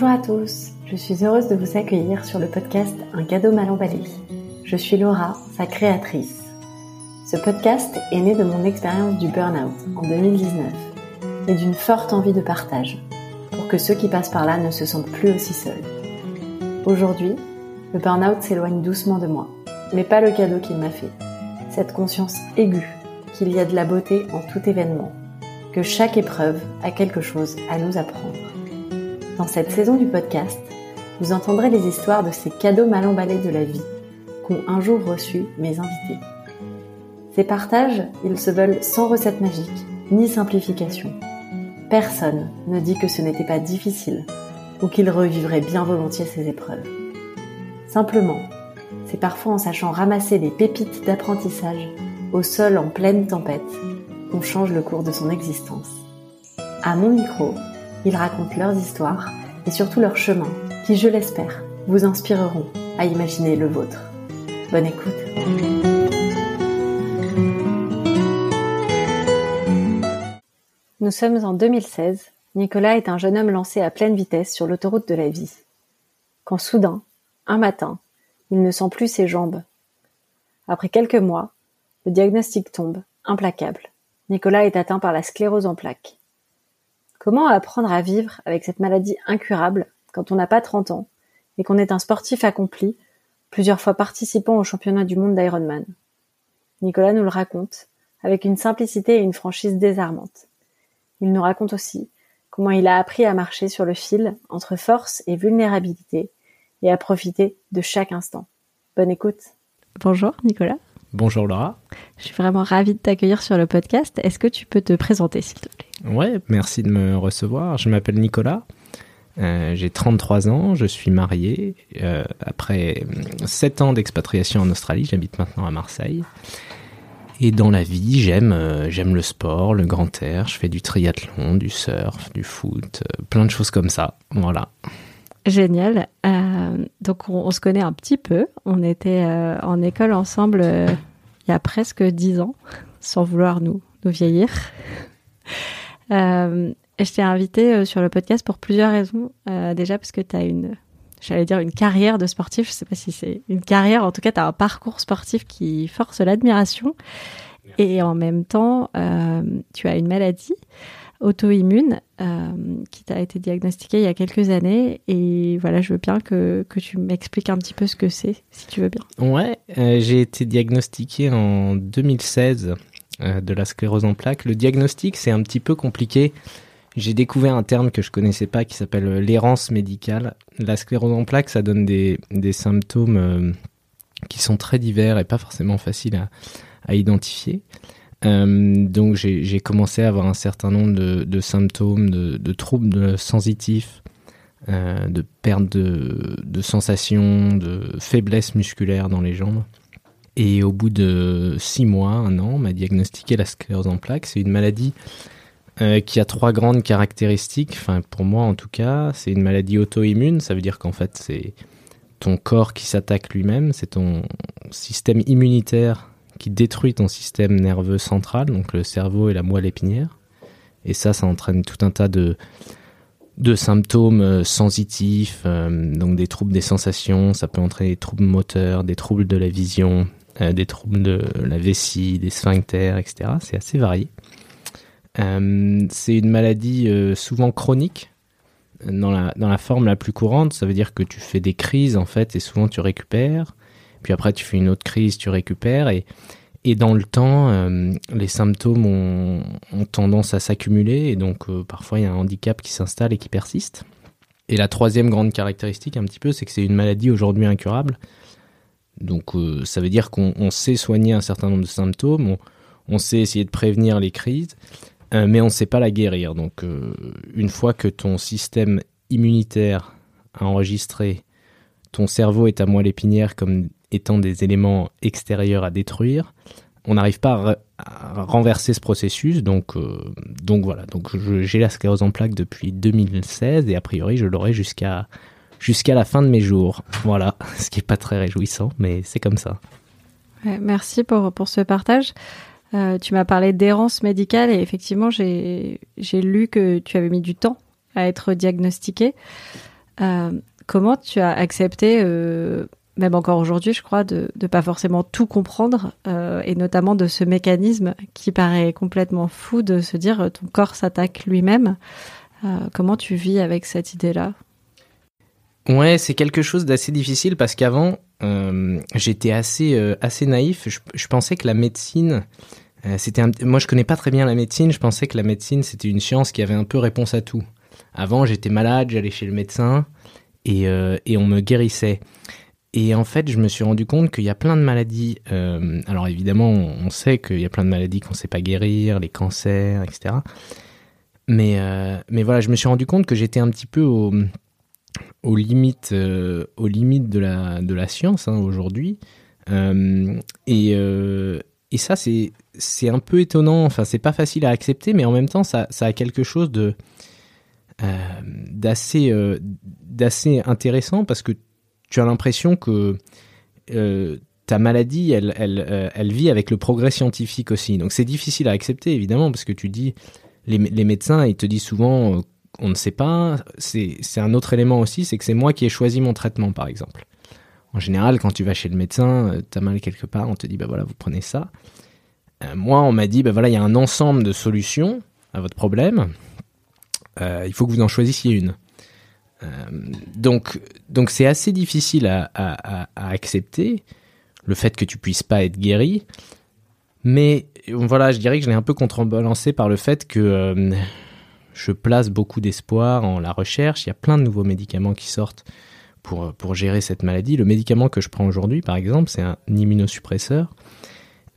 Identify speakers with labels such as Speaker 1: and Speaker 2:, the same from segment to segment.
Speaker 1: Bonjour à tous, je suis heureuse de vous accueillir sur le podcast Un cadeau mal emballé. Je suis Laura, sa créatrice. Ce podcast est né de mon expérience du burn-out en 2019 et d'une forte envie de partage pour que ceux qui passent par là ne se sentent plus aussi seuls. Aujourd'hui, le burn-out s'éloigne doucement de moi, mais pas le cadeau qu'il m'a fait. Cette conscience aiguë qu'il y a de la beauté en tout événement, que chaque épreuve a quelque chose à nous apprendre. Dans cette saison du podcast, vous entendrez les histoires de ces cadeaux mal emballés de la vie qu'ont un jour reçus mes invités. Ces partages, ils se veulent sans recette magique ni simplification. Personne ne dit que ce n'était pas difficile ou qu'il revivrait bien volontiers ces épreuves. Simplement, c'est parfois en sachant ramasser des pépites d'apprentissage au sol en pleine tempête qu'on change le cours de son existence. À mon micro, ils racontent leurs histoires et surtout leurs chemins qui, je l'espère, vous inspireront à imaginer le vôtre. Bonne écoute. Nous sommes en 2016. Nicolas est un jeune homme lancé à pleine vitesse sur l'autoroute de la vie. Quand soudain, un matin, il ne sent plus ses jambes. Après quelques mois, le diagnostic tombe, implacable. Nicolas est atteint par la sclérose en plaques. Comment apprendre à vivre avec cette maladie incurable quand on n'a pas 30 ans et qu'on est un sportif accompli, plusieurs fois participant au championnat du monde d'Ironman Nicolas nous le raconte avec une simplicité et une franchise désarmantes. Il nous raconte aussi comment il a appris à marcher sur le fil entre force et vulnérabilité et à profiter de chaque instant. Bonne écoute. Bonjour Nicolas.
Speaker 2: Bonjour Laura.
Speaker 1: Je suis vraiment ravie de t'accueillir sur le podcast. Est-ce que tu peux te présenter s'il te plaît?
Speaker 2: Ouais, merci de me recevoir. Je m'appelle Nicolas. Euh, j'ai 33 ans, je suis marié. Euh, après 7 ans d'expatriation en Australie, j'habite maintenant à Marseille. Et dans la vie, j'aime euh, j'aime le sport, le grand air. Je fais du triathlon, du surf, du foot, plein de choses comme ça. Voilà.
Speaker 1: Génial. Donc on, se connaît un petit peu. On était en école ensemble il y a presque dix ans, sans vouloir nous, nous vieillir. je t'ai invité sur le podcast pour plusieurs raisons. déjà parce que tu as une, j'allais dire une carrière de sportif. Je sais pas si c'est une carrière. En tout cas, tu as un parcours sportif qui force l'admiration. Et en même temps, tu as une maladie auto-immune euh, qui t'a été diagnostiquée il y a quelques années. Et voilà, je veux bien que, que tu m'expliques un petit peu ce que c'est, si tu veux bien.
Speaker 2: Ouais, euh, j'ai été diagnostiqué en 2016 euh, de la sclérose en plaques. Le diagnostic, c'est un petit peu compliqué. J'ai découvert un terme que je connaissais pas qui s'appelle l'errance médicale. La sclérose en plaques, ça donne des, des symptômes qui sont très divers et pas forcément faciles à, à identifier. Euh, donc j'ai commencé à avoir un certain nombre de, symptômes, de, de, troubles sensitifs, euh, de perte de, de sensations, de faiblesse musculaire dans les jambes. Et au bout de six mois, un an, on m'a diagnostiqué la sclérose en plaques. C'est une maladie euh, qui a trois grandes caractéristiques. Enfin, pour moi en tout cas, c'est une maladie auto-immune. Ça veut dire qu'en fait, c'est ton corps qui s'attaque lui-même. C'est ton système immunitaire qui détruit ton système nerveux central, donc le cerveau et la moelle épinière. Et ça, ça entraîne tout un tas de, de symptômes euh, sensitifs, euh, donc des troubles des sensations, ça peut entraîner des troubles moteurs, des troubles de la vision, euh, des troubles de la vessie, des sphincters, etc. C'est assez varié. c'est une maladie souvent chronique. Dans la, dans la forme la plus courante, ça veut dire que tu fais des crises en fait et souvent tu récupères. Après, tu fais une autre crise, tu récupères. Et, et dans le temps, euh, les symptômes ont, tendance à s'accumuler. Et donc, euh, parfois, il y a un handicap qui s'installe et qui persiste. Et la troisième grande caractéristique, un petit peu, c'est que c'est une maladie aujourd'hui incurable. Donc, euh, ça veut dire qu'on sait soigner un certain nombre de symptômes, on, on sait essayer de prévenir les crises, mais on ne sait pas la guérir. Donc, une fois que ton système immunitaire a enregistré ton cerveau est à moelle épinière comme étant des éléments extérieurs à détruire. On n'arrive pas à, renverser ce processus, donc, euh, donc voilà. Donc j'ai la sclérose en plaques depuis 2016 et a priori je l'aurai jusqu'à la fin de mes jours. Voilà, ce qui est pas très réjouissant, mais c'est comme ça.
Speaker 1: merci pour, pour ce partage. Euh, tu m'as parlé d'errance médicale et effectivement j'ai lu que tu avais mis du temps à être diagnostiqué. comment tu as accepté même encore aujourd'hui, je crois, de ne pas forcément tout comprendre, euh, et notamment de ce mécanisme qui paraît complètement fou de se dire euh, ton corps s'attaque lui-même. Euh, comment tu vis avec cette idée-là?
Speaker 2: Ouais, c'est quelque chose d'assez difficile parce qu'avant, j'étais assez assez naïf. Je, pensais que la médecine, c'était moi je connais pas très bien la médecine. Je pensais que la médecine c'était une science qui avait un peu réponse à tout. Avant, j'étais malade, j'allais chez le médecin et, et on me guérissait. Et en fait, je me suis rendu compte qu'il y a plein de maladies. Euh, alors évidemment, on sait qu'il y a plein de maladies qu'on ne sait pas guérir, les cancers, etc. Mais, euh, mais voilà, je me suis rendu compte que j'étais un petit peu au, aux limites, euh, aux de, la, de la science hein, aujourd'hui. et, et ça, c'est, c'est un peu étonnant. Enfin, c'est pas facile à accepter, mais en même temps, ça, ça a quelque chose de d'assez d'assez intéressant parce que tu as l'impression que euh, ta maladie, euh, elle, vit avec le progrès scientifique aussi. Donc c'est difficile à accepter, évidemment, parce que tu dis, les, médecins, ils te disent souvent, euh, on ne sait pas. C'est un autre élément aussi, c'est que c'est moi qui ai choisi mon traitement, par exemple. En général, quand tu vas chez le médecin, tu as mal quelque part, on te dit, bah voilà, vous prenez ça. moi, on m'a dit, bah voilà, il y a un ensemble de solutions à votre problème. il faut que vous en choisissiez une. Euh, donc, donc c'est assez difficile à, accepter le fait que tu puisses pas être guéri. Mais voilà, je dirais que je l'ai un peu contrebalancé par le fait que euh, je place beaucoup d'espoir en la recherche. Il y a plein de nouveaux médicaments qui sortent pour, pour gérer cette maladie. Le médicament que je prends aujourd'hui, par exemple, c'est un immunosuppresseur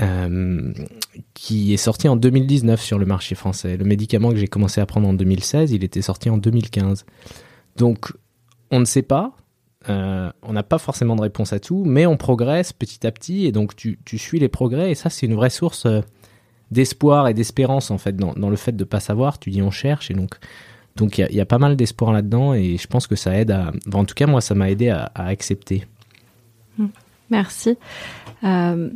Speaker 2: euh, qui est sorti en 2019 sur le marché français. Le médicament que j'ai commencé à prendre en 2016, il était sorti en 2015. Donc, on ne sait pas. Euh, on n'a pas forcément de réponse à tout, mais on progresse petit à petit et donc tu, suis les progrès et ça c'est une vraie source euh, d'espoir et d'espérance en fait dans, le fait de pas savoir. Tu dis on cherche et donc donc il y, a pas mal d'espoir là-dedans et je pense que ça aide à. en tout cas moi ça m'a aidé à, accepter.
Speaker 1: Hmm. Merci. Euh,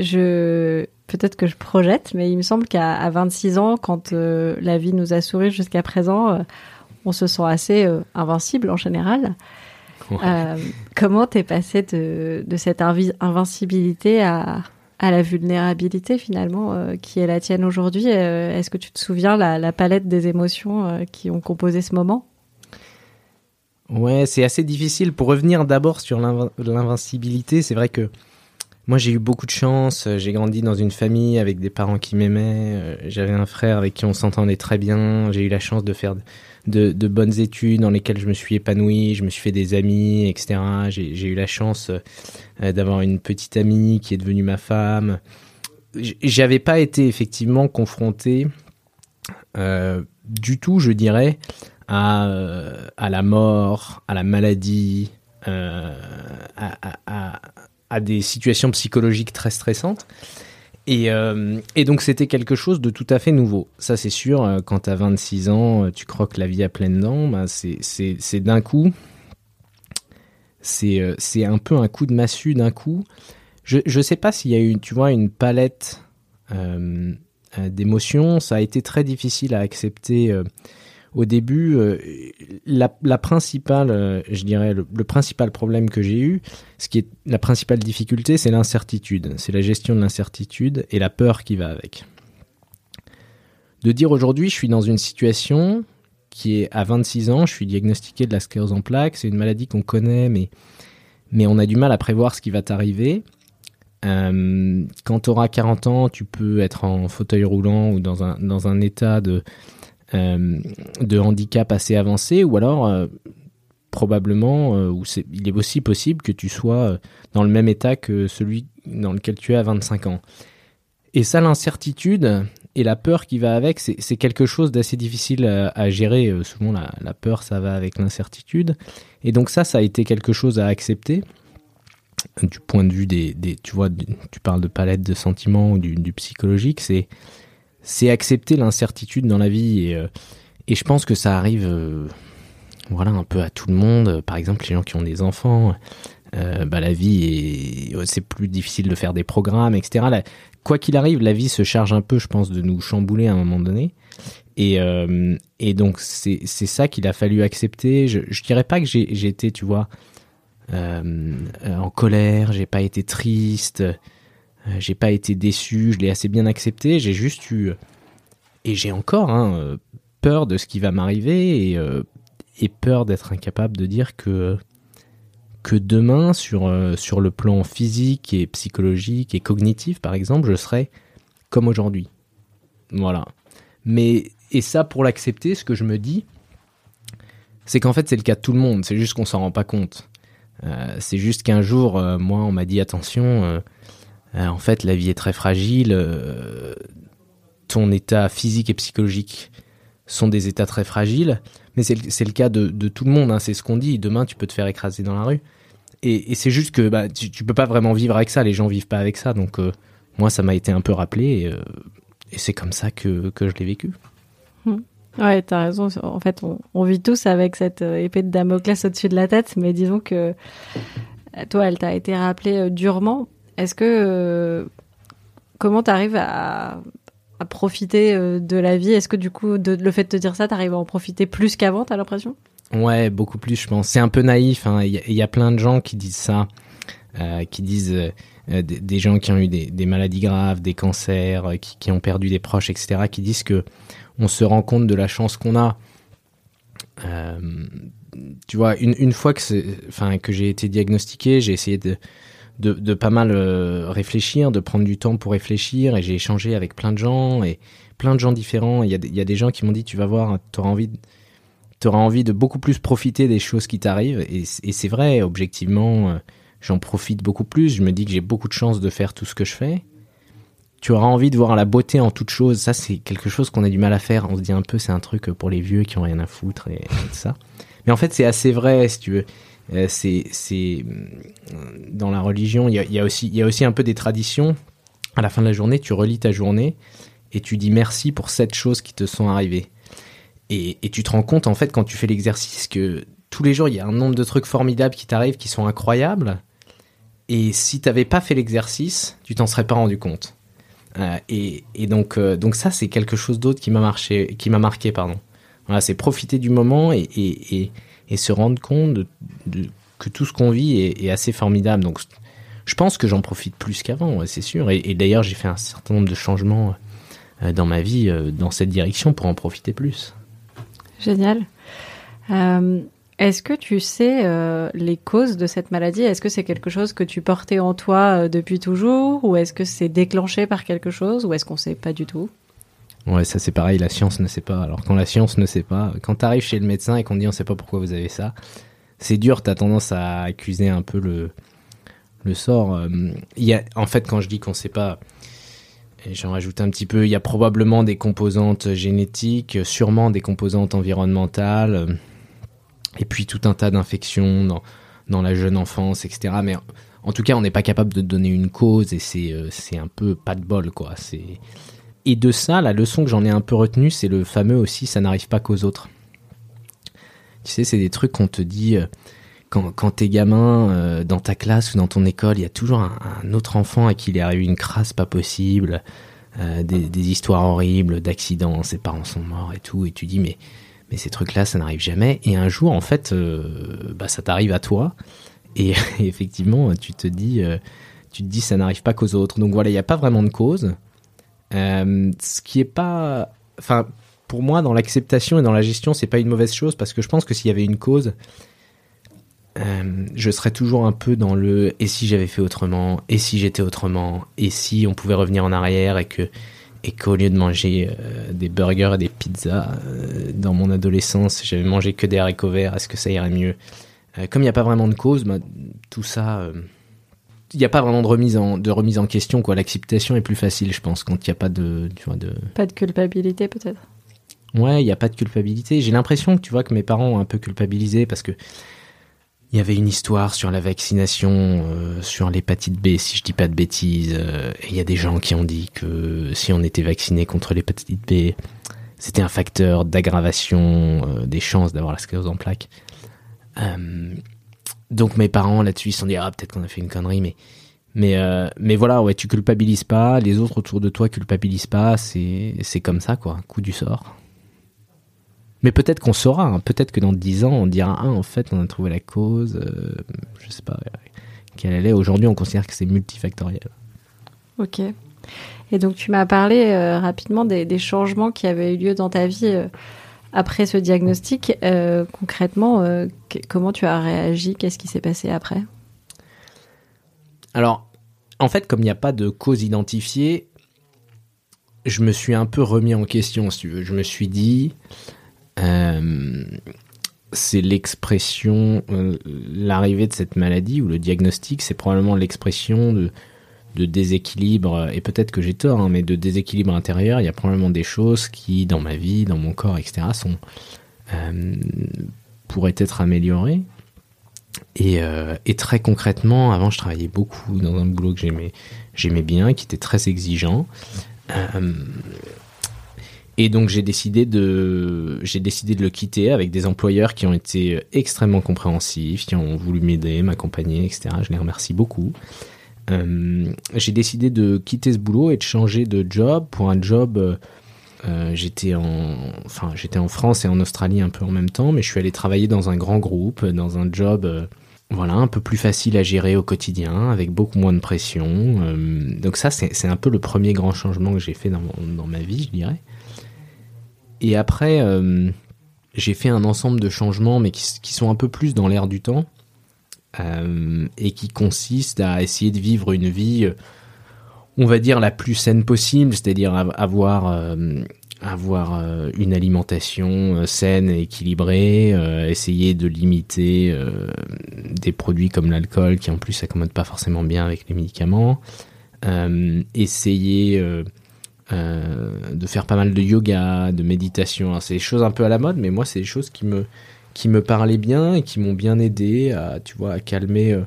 Speaker 1: je peut-être que je projette, mais il me semble qu'à 26 ans, quand la vie nous a souri jusqu'à présent on se sent assez euh, invincible en général. Euh, comment t'es passé de, cette invincibilité à, la vulnérabilité finalement euh, qui est la tienne aujourd'hui? Est-ce que tu te souviens la, la palette des émotions qui ont composé ce moment?
Speaker 2: Ouais, c'est assez difficile. Pour revenir d'abord sur l'invincibilité, c'est vrai que moi j'ai eu beaucoup de chance. J'ai grandi dans une famille avec des parents qui m'aimaient. J'avais un frère avec qui on s'entendait très bien. J'ai eu la chance de faire de, bonnes études dans lesquelles je me suis épanoui, je me suis fait des amis, etc. J'ai eu la chance euh, d'avoir une petite amie qui est devenue ma femme. J'avais pas été effectivement confronté euh, du tout, je dirais, à, euh, à la mort, à la maladie, à, des situations psychologiques très stressantes. Et, euh, et, donc c'était quelque chose de tout à fait nouveau. Ça c'est sûr, euh, quand tu as 26 ans, euh, tu croques la vie à pleines dents, bah c'est d'un coup, c'est un peu un coup de massue d'un coup. Je ne sais pas s'il y a eu, tu vois, une palette d'émotions. Ça a été très difficile à accepter au début, euh, la, principale, euh, je dirais, le, principal problème que j'ai eu, ce qui est la principale difficulté, c'est l'incertitude. C'est la gestion de l'incertitude et la peur qui va avec. De dire aujourd'hui, je suis dans une situation qui est à 26 ans, je suis diagnostiqué de la sclérose en plaques, c'est une maladie qu'on connaît, mais, mais on a du mal à prévoir ce qui va t'arriver. Euh, quand tu auras 40 ans, tu peux être en fauteuil roulant ou dans un, dans un état de, de handicap assez avancé, ou alors euh, probablement, euh, il est aussi possible que tu sois dans le même état que celui dans lequel tu es à 25 ans. Et ça, l'incertitude et la peur qui va avec, c'est quelque chose d'assez difficile à, gérer. souvent, la, peur, ça va avec l'incertitude. Et donc ça, ça a été quelque chose à accepter du point de vue des, tu vois, tu parles de palette de sentiments ou du psychologique, c'est c'est accepter l'incertitude dans la vie et, euh, je pense que ça arrive euh, voilà un peu à tout le monde par exemple les gens qui ont des enfants bah, la vie est, c'est plus difficile de faire des programmes, etc. quoi qu'il arrive, la vie se charge un peu, je pense, de nous chambouler à un moment donné. Et, et donc c'est ça qu'il a fallu accepter. Je, je dirais pas que j'ai été, tu vois, en colère, j'ai pas été triste, j'ai pas été déçu, je l'ai assez bien accepté. J'ai juste eu et j'ai encore hein, peur de ce qui va m'arriver et, euh, peur d'être incapable de dire que, que demain, sur, euh, sur le plan physique et psychologique et cognitif, par exemple, je serai comme aujourd'hui. Voilà. Mais, et ça, pour l'accepter, ce que je me dis, c'est qu'en fait, c'est le cas de tout le monde. C'est juste qu'on s'en rend pas compte. Euh, c'est juste qu'un jour, moi, on m'a dit attention, en fait, la vie est très fragile ton état physique et psychologique sont des états très fragiles, mais c'est le, cas de, tout le monde, hein, c'est ce qu'on dit, demain tu peux te faire écraser dans la rue. Et, c'est juste que bah, tu, peux pas vraiment vivre avec ça, les gens vivent pas avec ça, donc euh, moi ça m'a été un peu rappelé, et, euh, c'est comme ça que, je l'ai vécu.
Speaker 1: Hmm. Ouais, t'as raison, en fait on, vit tous avec cette euh, épée de Damoclès au-dessus de la tête, mais disons que toi elle t'a été rappelée durement. Est-ce que... comment t'arrives à à profiter euh, de la vie? Est-ce que du coup, le fait de te dire ça, t'arrives à en profiter plus qu'avant, t'as l'impression?
Speaker 2: Ouais, beaucoup plus, je pense. C'est un peu naïf. Hein. Il y, a plein de gens qui disent ça, euh, qui disent euh, des, gens qui ont eu des, maladies graves, des cancers, qui, ont perdu des proches, etc., qui disent que on se rend compte de la chance qu'on a. tu vois, une, une fois que, enfin, que j'ai été diagnostiqué, j'ai essayé de de, pas mal euh, réfléchir, de prendre du temps pour réfléchir. Et j'ai échangé avec plein de gens et plein de gens différents. Il y a, des gens qui m'ont dit, tu vas voir, tu auras envie, de, envie de beaucoup plus profiter des choses qui t'arrivent. Et, c'est vrai, objectivement, euh, j'en profite beaucoup plus. Je me dis que j'ai beaucoup de chance de faire tout ce que je fais. Tu auras envie de voir la beauté en toute chose. Ça, c'est quelque chose qu'on a du mal à faire. On se dit un peu, c'est un truc pour les vieux qui ont rien à foutre et, ça. Mais en fait, c'est assez vrai, si tu veux. Euh, c'est euh, dans la religion, il y a, aussi y a aussi un peu des traditions. À la fin de la journée, tu relis ta journée et tu dis merci pour sept choses qui te sont arrivées. Et, tu te rends compte en fait quand tu fais l'exercice que tous les jours il y a un nombre de trucs formidables qui t'arrivent qui sont incroyables. Et si t'avais pas fait l'exercice, tu t'en serais pas rendu compte. Euh, et, donc, donc ça, c'est quelque chose d'autre qui m'a marché, qui m'a marqué, pardon. C'est profiter du moment et, et, et se rendre compte que tout ce qu'on vit est, assez formidable. Donc, je pense que j'en profite plus qu'avant, c'est sûr. Et, d'ailleurs, j'ai fait un certain nombre de changements euh, dans ma vie euh, dans cette direction pour en profiter plus.
Speaker 1: Génial. Euh, est-ce que tu sais les causes de cette maladie? Est-ce que c'est quelque chose que tu portais en toi depuis toujours? Ou est-ce que c'est déclenché par quelque chose? Ou est-ce qu'on ne sait pas du tout?
Speaker 2: Ouais, ça c'est pareil, la science ne sait pas. Alors quand la science ne sait pas, quand tu arrives chez le médecin et qu'on dit on sait pas pourquoi vous avez ça, c'est dur, tu as tendance à accuser un peu le, le sort. Euh, il y a, en fait, quand je dis qu'on sait pas, j'en rajoute un petit peu, il y a probablement des composantes génétiques, sûrement des composantes environnementales, euh, et puis tout un tas d'infections dans, dans la jeune enfance, etc. Mais en tout cas, on n'est pas capable de donner une cause et c'est euh, c'est un peu pas de bol, quoi. C'est et de ça, la leçon que j'en ai un peu retenue, c'est le fameux aussi, ça n'arrive pas qu'aux autres. Tu sais, c'est des trucs qu'on te dit euh, quand, t'es gamin, euh, dans ta classe ou dans ton école, il y a toujours un, autre enfant à qui il est arrivé une crasse pas possible, euh, des, histoires horribles, d'accidents, ses parents sont morts et tout, et tu dis mais mais ces trucs-là, ça n'arrive jamais. Et un jour, en fait, bah, ça t'arrive à toi, et, effectivement, tu te dis, tu te dis, ça n'arrive pas qu'aux autres. Donc voilà, il n'y a pas vraiment de cause. Euh, ce qui est pas, enfin, pour moi, dans l'acceptation et dans la gestion, c'est pas une mauvaise chose parce que je pense que s'il y avait une cause, euh, je serais toujours un peu dans le et si j'avais fait autrement, et si j'étais autrement, et si on pouvait revenir en arrière et que et qu'au lieu de manger euh, des burgers et des pizzas dans mon adolescence, j'avais mangé que des haricots verts, est-ce que ça irait mieux? Comme il n'y a pas vraiment de cause, bah, tout ça il n'y a pas vraiment de remise en, de remise en question. quoi. L'acceptation est plus facile, je pense, quand il n'y a pas de, tu vois, de...
Speaker 1: Pas de culpabilité, peut-être
Speaker 2: Ouais, il n'y a pas de culpabilité. J'ai l'impression que tu vois que mes parents ont un peu culpabilisé parce que il y avait une histoire sur la vaccination, euh, sur l'hépatite B, si je dis pas de bêtises. Euh, et il y a des gens qui ont dit que si on était vacciné contre l'hépatite B, c'était un facteur d'aggravation euh, des chances d'avoir la sclérose en plaques. Donc mes parents là-dessus ils se sont dit ah peut-être qu'on a fait une connerie mais mais euh, mais voilà ouais tu culpabilises pas les autres autour de toi culpabilisent pas c'est c'est comme ça quoi coup du sort. Mais peut-être qu'on saura hein. peut-être que dans dix ans on dira ah en fait on a trouvé la cause euh, je sais pas quelle elle est. Aujourd'hui on considère que c'est multifactoriel.
Speaker 1: Ok. Et donc tu m'as parlé euh, rapidement des, des, changements qui avaient eu lieu dans ta vie euh, après ce diagnostic. Euh, concrètement, comment tu as réagi? Qu'est-ce qui s'est passé après?
Speaker 2: Alors, en fait, comme il n'y a pas de cause identifiée, je me suis un peu remis en question, si tu veux. Je me suis dit, c'est l'expression, l'arrivée de cette maladie ou le diagnostic, c'est probablement l'expression de de déséquilibre, et peut-être que j'ai tort, hein, mais de déséquilibre intérieur, il y a probablement des choses qui, dans ma vie, dans mon corps, etc., sont, euh, pourraient être améliorées. Et, euh, et, très concrètement, avant, je travaillais beaucoup dans un boulot que j'aimais, j'aimais bien, qui était très exigeant. Euh, et donc j'ai décidé de j'ai décidé de le quitter avec des employeurs qui ont été extrêmement compréhensifs, qui ont voulu m'aider, m'accompagner, etc. Je les remercie beaucoup. Euh, j'ai décidé de quitter ce boulot et de changer de job pour un job. Euh, euh, j'étais en, enfin, j'étais en France et en Australie un peu en même temps, mais je suis allé travailler dans un grand groupe, dans un job, voilà, un peu plus facile à gérer au quotidien, avec beaucoup moins de pression. donc ça, c'est un peu le premier grand changement que j'ai fait dans, dans, ma vie, je dirais. Et après, j'ai fait un ensemble de changements, mais qui, qui sont un peu plus dans l'air du temps. Euh, et qui consiste à essayer de vivre une vie, euh, on va dire, la plus saine possible, c'est-à-dire avoir, euh, avoir une alimentation saine et équilibrée, essayer de limiter des produits comme l'alcool qui en plus s'accommodent pas forcément bien avec les médicaments, essayer de faire pas mal de yoga, de méditation. C'est des choses un peu à la mode, mais moi c'est des choses qui me qui me parlaient bien et qui m'ont bien aidé à, tu vois, à calmer. Euh,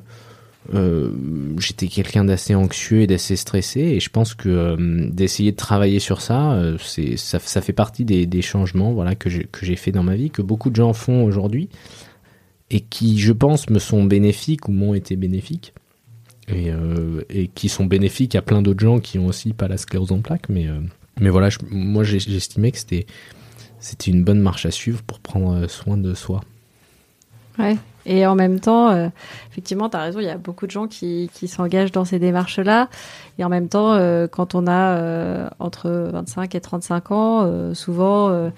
Speaker 2: euh, j'étais quelqu'un d'assez anxieux et d'assez stressé et je pense que euh, d'essayer de travailler sur ça, c'est ça, fait partie des, changements voilà que j'ai fait dans ma vie que beaucoup de gens font aujourd'hui et qui je pense me sont bénéfiques ou m'ont été bénéfiques et, qui sont bénéfiques à plein d'autres gens qui ont aussi pas la sclérose en plaques mais mais voilà moi j'estimais que c'était c'était une bonne marche à suivre pour prendre euh, soin de soi.
Speaker 1: Ouais. Et en même temps, euh, effectivement, tu as raison, il y a beaucoup de gens qui, s'engagent dans ces démarches-là. Et en même temps, euh, quand on a entre 25 et 35 ans, souvent,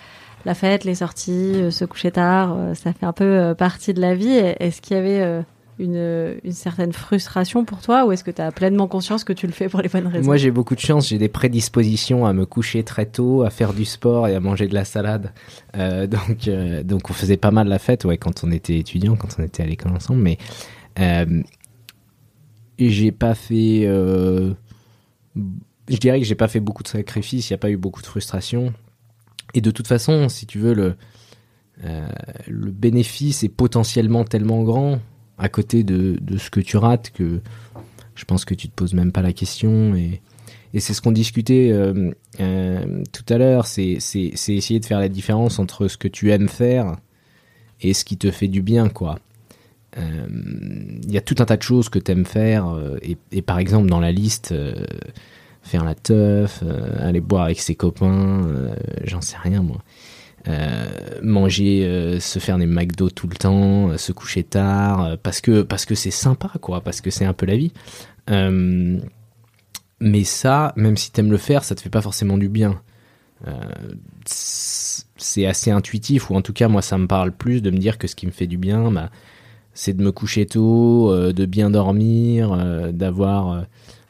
Speaker 1: la fête, les sorties, se coucher tard, ça fait un peu partie de la vie. Est-ce qu'il y avait une, certaine frustration pour toi ou est-ce que tu as pleinement conscience que tu le fais pour les bonnes raisons?
Speaker 2: Moi j'ai beaucoup de chance, j'ai des prédispositions à me coucher très tôt, à faire du sport et à manger de la salade. Euh, donc, euh, donc on faisait pas mal la fête ouais, quand on était étudiant, quand on était à l'école ensemble. Mais euh, j'ai pas fait... Euh, je dirais que j'ai pas fait beaucoup de sacrifices, il n'y a pas eu beaucoup de frustration. Et de toute façon, si tu veux, le, le bénéfice est potentiellement tellement grand à côté de, de, ce que tu rates que je pense que tu te poses même pas la question et, et c'est ce qu'on discutait euh, euh, tout à l'heure, c'est essayer de faire la différence entre ce que tu aimes faire et ce qui te fait du bien, quoi. Il euh, y a tout un tas de choses que tu aimes faire, et, et, par exemple dans la liste, faire la teuf, aller boire avec ses copains, j'en sais rien moi. Euh, manger, euh, se faire des McDo tout le temps, euh, se coucher tard, parce que parce que c'est sympa quoi, parce que c'est un peu la vie. mais ça, même si t'aimes le faire, ça te fait pas forcément du bien. c'est assez intuitif, ou en tout cas moi ça me parle plus de me dire que ce qui me fait du bien, bah, c'est de me coucher tôt, de bien dormir, d'avoir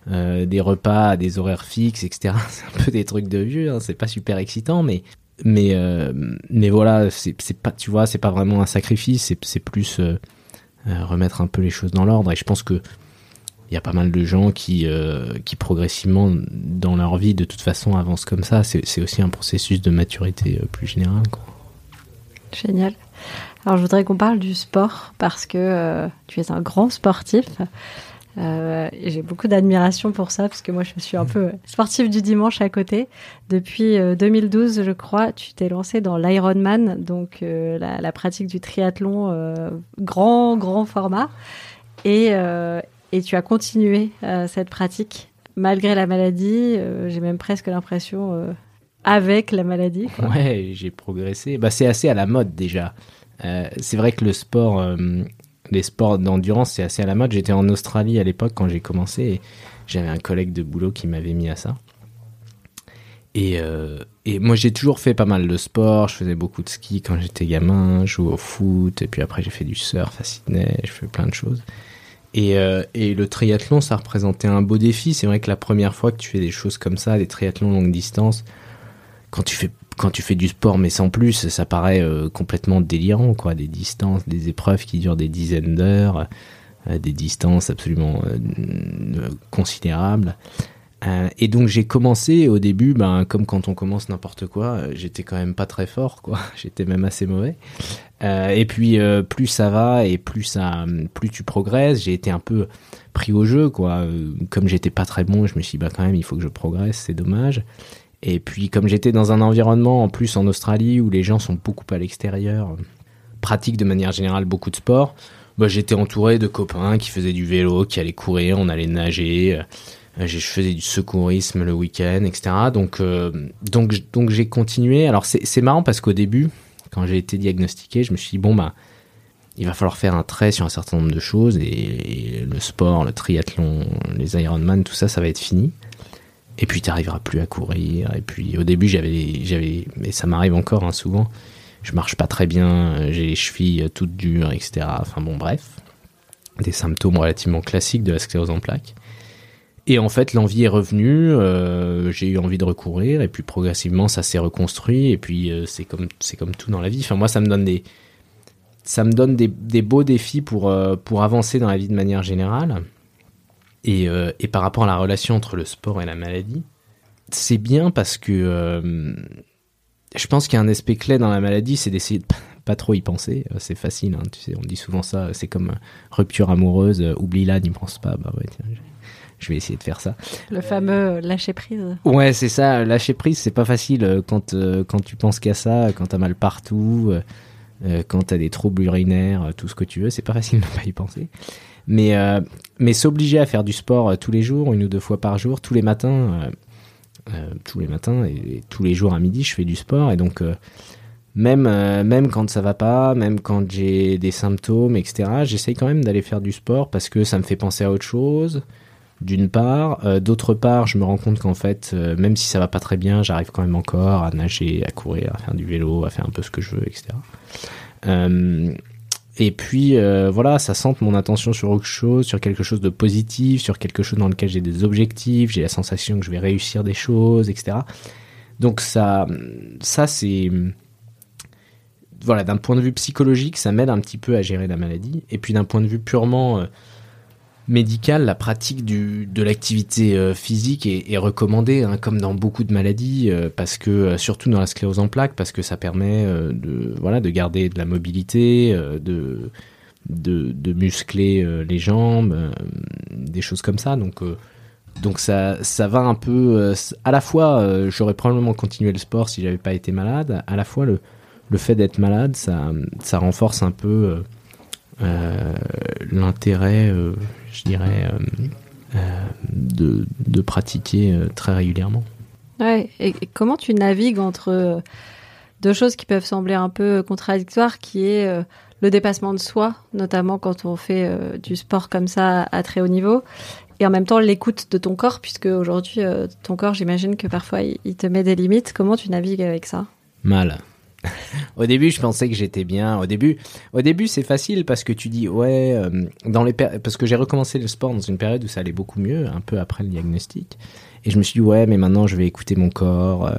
Speaker 2: des repas à des horaires fixes, etc. C'est un peu des trucs de vieux, hein, c'est pas super excitant, mais mais euh, mais voilà c'est pas tu vois c'est pas vraiment un sacrifice c'est plus euh, euh, remettre un peu les choses dans l'ordre. Et je pense que il y a pas mal de gens qui qui progressivement dans leur vie de toute façon avancent comme ça. C'est aussi un processus de maturité plus général
Speaker 1: génial. Alors je voudrais qu'on parle du sport parce que tu es un grand sportif Euh, j'ai beaucoup d'admiration pour ça, parce que moi, je suis un peu sportive du dimanche à côté. Depuis 2012, euh, je crois, tu t'es lancé dans l'Ironman, donc euh, la, la, pratique du triathlon euh, grand, grand format. Et, et tu as continué cette pratique malgré la maladie. j'ai même presque l'impression avec la maladie.
Speaker 2: Quoi. Ouais, j'ai progressé. Bah, c'est assez à la mode déjà. c'est vrai que le sport les sports d'endurance, c'est assez à la mode. J'étais en Australie à l'époque quand j'ai commencé et j'avais un collègue de boulot qui m'avait mis à ça. Et, euh, moi, j'ai toujours fait pas mal de sport. Je faisais beaucoup de ski quand j'étais gamin, je jouais au foot, et puis après, j'ai fait du surf à Sydney, je fais plein de choses. Et, euh, et, le triathlon, ça représentait un beau défi. C'est vrai que la première fois que tu fais des choses comme ça, des triathlons longue distance, quand tu fais quand tu fais du sport mais sans plus, ça paraît euh, complètement délirant, quoi. Des distances, des épreuves qui durent des dizaines d'heures, euh, des distances absolument euh, considérables. et donc j'ai commencé au début, ben, comme quand on commence n'importe quoi, j'étais quand même pas très fort, quoi. J'étais même assez mauvais. et puis plus ça va et plus tu progresses. J'ai été un peu pris au jeu, quoi. Comme j'étais pas très bon, je me suis dit bah quand même il faut que je progresse, c'est dommage. Et puis comme j'étais dans un environnement en plus en Australie où les gens sont beaucoup à l'extérieur, pratiquent de manière générale beaucoup de sport, bah, j'étais entouré de copains qui faisaient du vélo, qui allaient courir, on allait nager, euh, je faisais du secourisme le week-end, etc. Donc euh, donc donc j'ai continué. Alors c'est marrant parce qu'au début, quand j'ai été diagnostiqué, je me suis dit bon bah il va falloir faire un trait sur un certain nombre de choses et le sport, le triathlon, les Ironman, tout ça, ça va être fini et puis tu n'arriveras plus à courir. Et puis au début, j'avais, j'avais, mais ça m'arrive encore hein, souvent. Je marche pas très bien, j'ai les chevilles toutes dures, etc. Enfin bon, bref, des symptômes relativement classiques de la sclérose en plaques. Et en fait, l'envie est revenue. Euh, j'ai eu envie de recourir, et puis progressivement, ça s'est reconstruit. Et puis euh, c'est comme c'est comme tout dans la vie. Enfin moi, ça me donne des ça me donne des, des beaux défis pour euh, pour avancer dans la vie de manière générale. Euh, et, par rapport à la relation entre le sport et la maladie, c'est bien parce que euh, je pense qu'il y a un aspect clé dans la maladie, c'est d'essayer de pas trop y penser. Euh, c'est facile, hein, tu sais, on dit souvent ça, c'est comme rupture amoureuse, oublie-la, n'y pense pas. Bah ouais, tiens, je vais essayer de faire ça.
Speaker 1: Le fameux lâcher prise.
Speaker 2: Ouais, c'est ça, lâcher prise, c'est pas facile quand, quand tu penses qu'à ça, quand t'as mal partout, quand t'as des troubles urinaires, tout ce que tu veux, c'est pas facile de pas y penser. Mais, euh, mais s'obliger à faire du sport euh, tous les jours, une ou deux fois par jour, tous les matins, euh, tous les matins et, tous les jours à midi, je fais du sport. Et donc, même, même quand ça va pas, même quand j'ai des symptômes, etc., j'essaye quand même d'aller faire du sport parce que ça me fait penser à autre chose d'une part. D'autre part, je me rends compte qu'en fait, même si ça va pas très bien, j'arrive quand même encore à nager, à courir, à faire du vélo, à faire un peu ce que je veux, etc. Et puis euh, voilà, ça centre mon attention sur autre chose, sur quelque chose de positif, sur quelque chose dans lequel j'ai des objectifs, j'ai la sensation que je vais réussir des choses, etc. Donc ça, ça c'est voilà, d'un point de vue psychologique, ça m'aide un petit peu à gérer la maladie. Et puis d'un point de vue purement euh, médicale, la pratique du, de l'activité euh, physique est, recommandée, hein, comme dans beaucoup de maladies, euh, parce que euh, surtout dans la sclérose en plaques, parce que ça permet de voilà de garder de la mobilité, de, de, de muscler les jambes, des choses comme ça. Donc donc ça ça va un peu à la fois j'aurais probablement continué le sport si j'avais pas été malade, à la fois le le fait d'être malade, ça ça renforce un peu l'intérêt je dirais, euh, euh, de, de, pratiquer euh, très régulièrement.
Speaker 1: Ouais, et, comment tu navigues entre deux choses qui peuvent sembler un peu contradictoires, qui est le dépassement de soi, notamment quand on fait du sport comme ça à très haut niveau, et en même temps l'écoute de ton corps, puisque aujourd'hui ton corps, j'imagine que parfois il, te met des limites. Comment tu navigues avec ça?
Speaker 2: Mal. Au début, je pensais que j'étais bien. Au début, au début, c'est facile parce que tu dis ouais, euh, dans les parce que j'ai recommencé le sport dans une période où ça allait beaucoup mieux, un peu après le diagnostic. Et je me suis dit ouais, mais maintenant je vais écouter mon corps. Euh,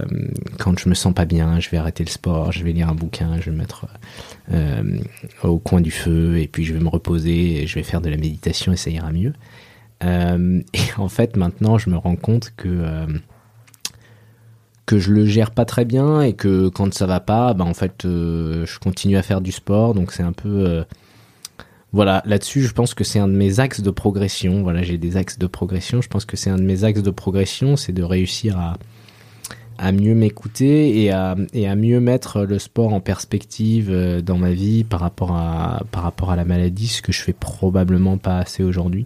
Speaker 2: quand je me sens pas bien, je vais arrêter le sport, je vais lire un bouquin, je vais me mettre euh, au coin du feu et puis je vais me reposer, et je vais faire de la méditation et ça ira mieux. et en fait, maintenant, je me rends compte que je le gère pas très bien et que quand ça va pas, bah en fait, euh, je continue à faire du sport. Donc c'est un peu, euh, voilà, là-dessus, je pense que c'est un de mes axes de progression. Voilà, j'ai des axes de progression. Je pense que c'est un de mes axes de progression, c'est de réussir à, mieux m'écouter et à, et à mieux mettre le sport en perspective euh, dans ma vie par rapport à, par rapport à la maladie, ce que je fais probablement pas assez aujourd'hui.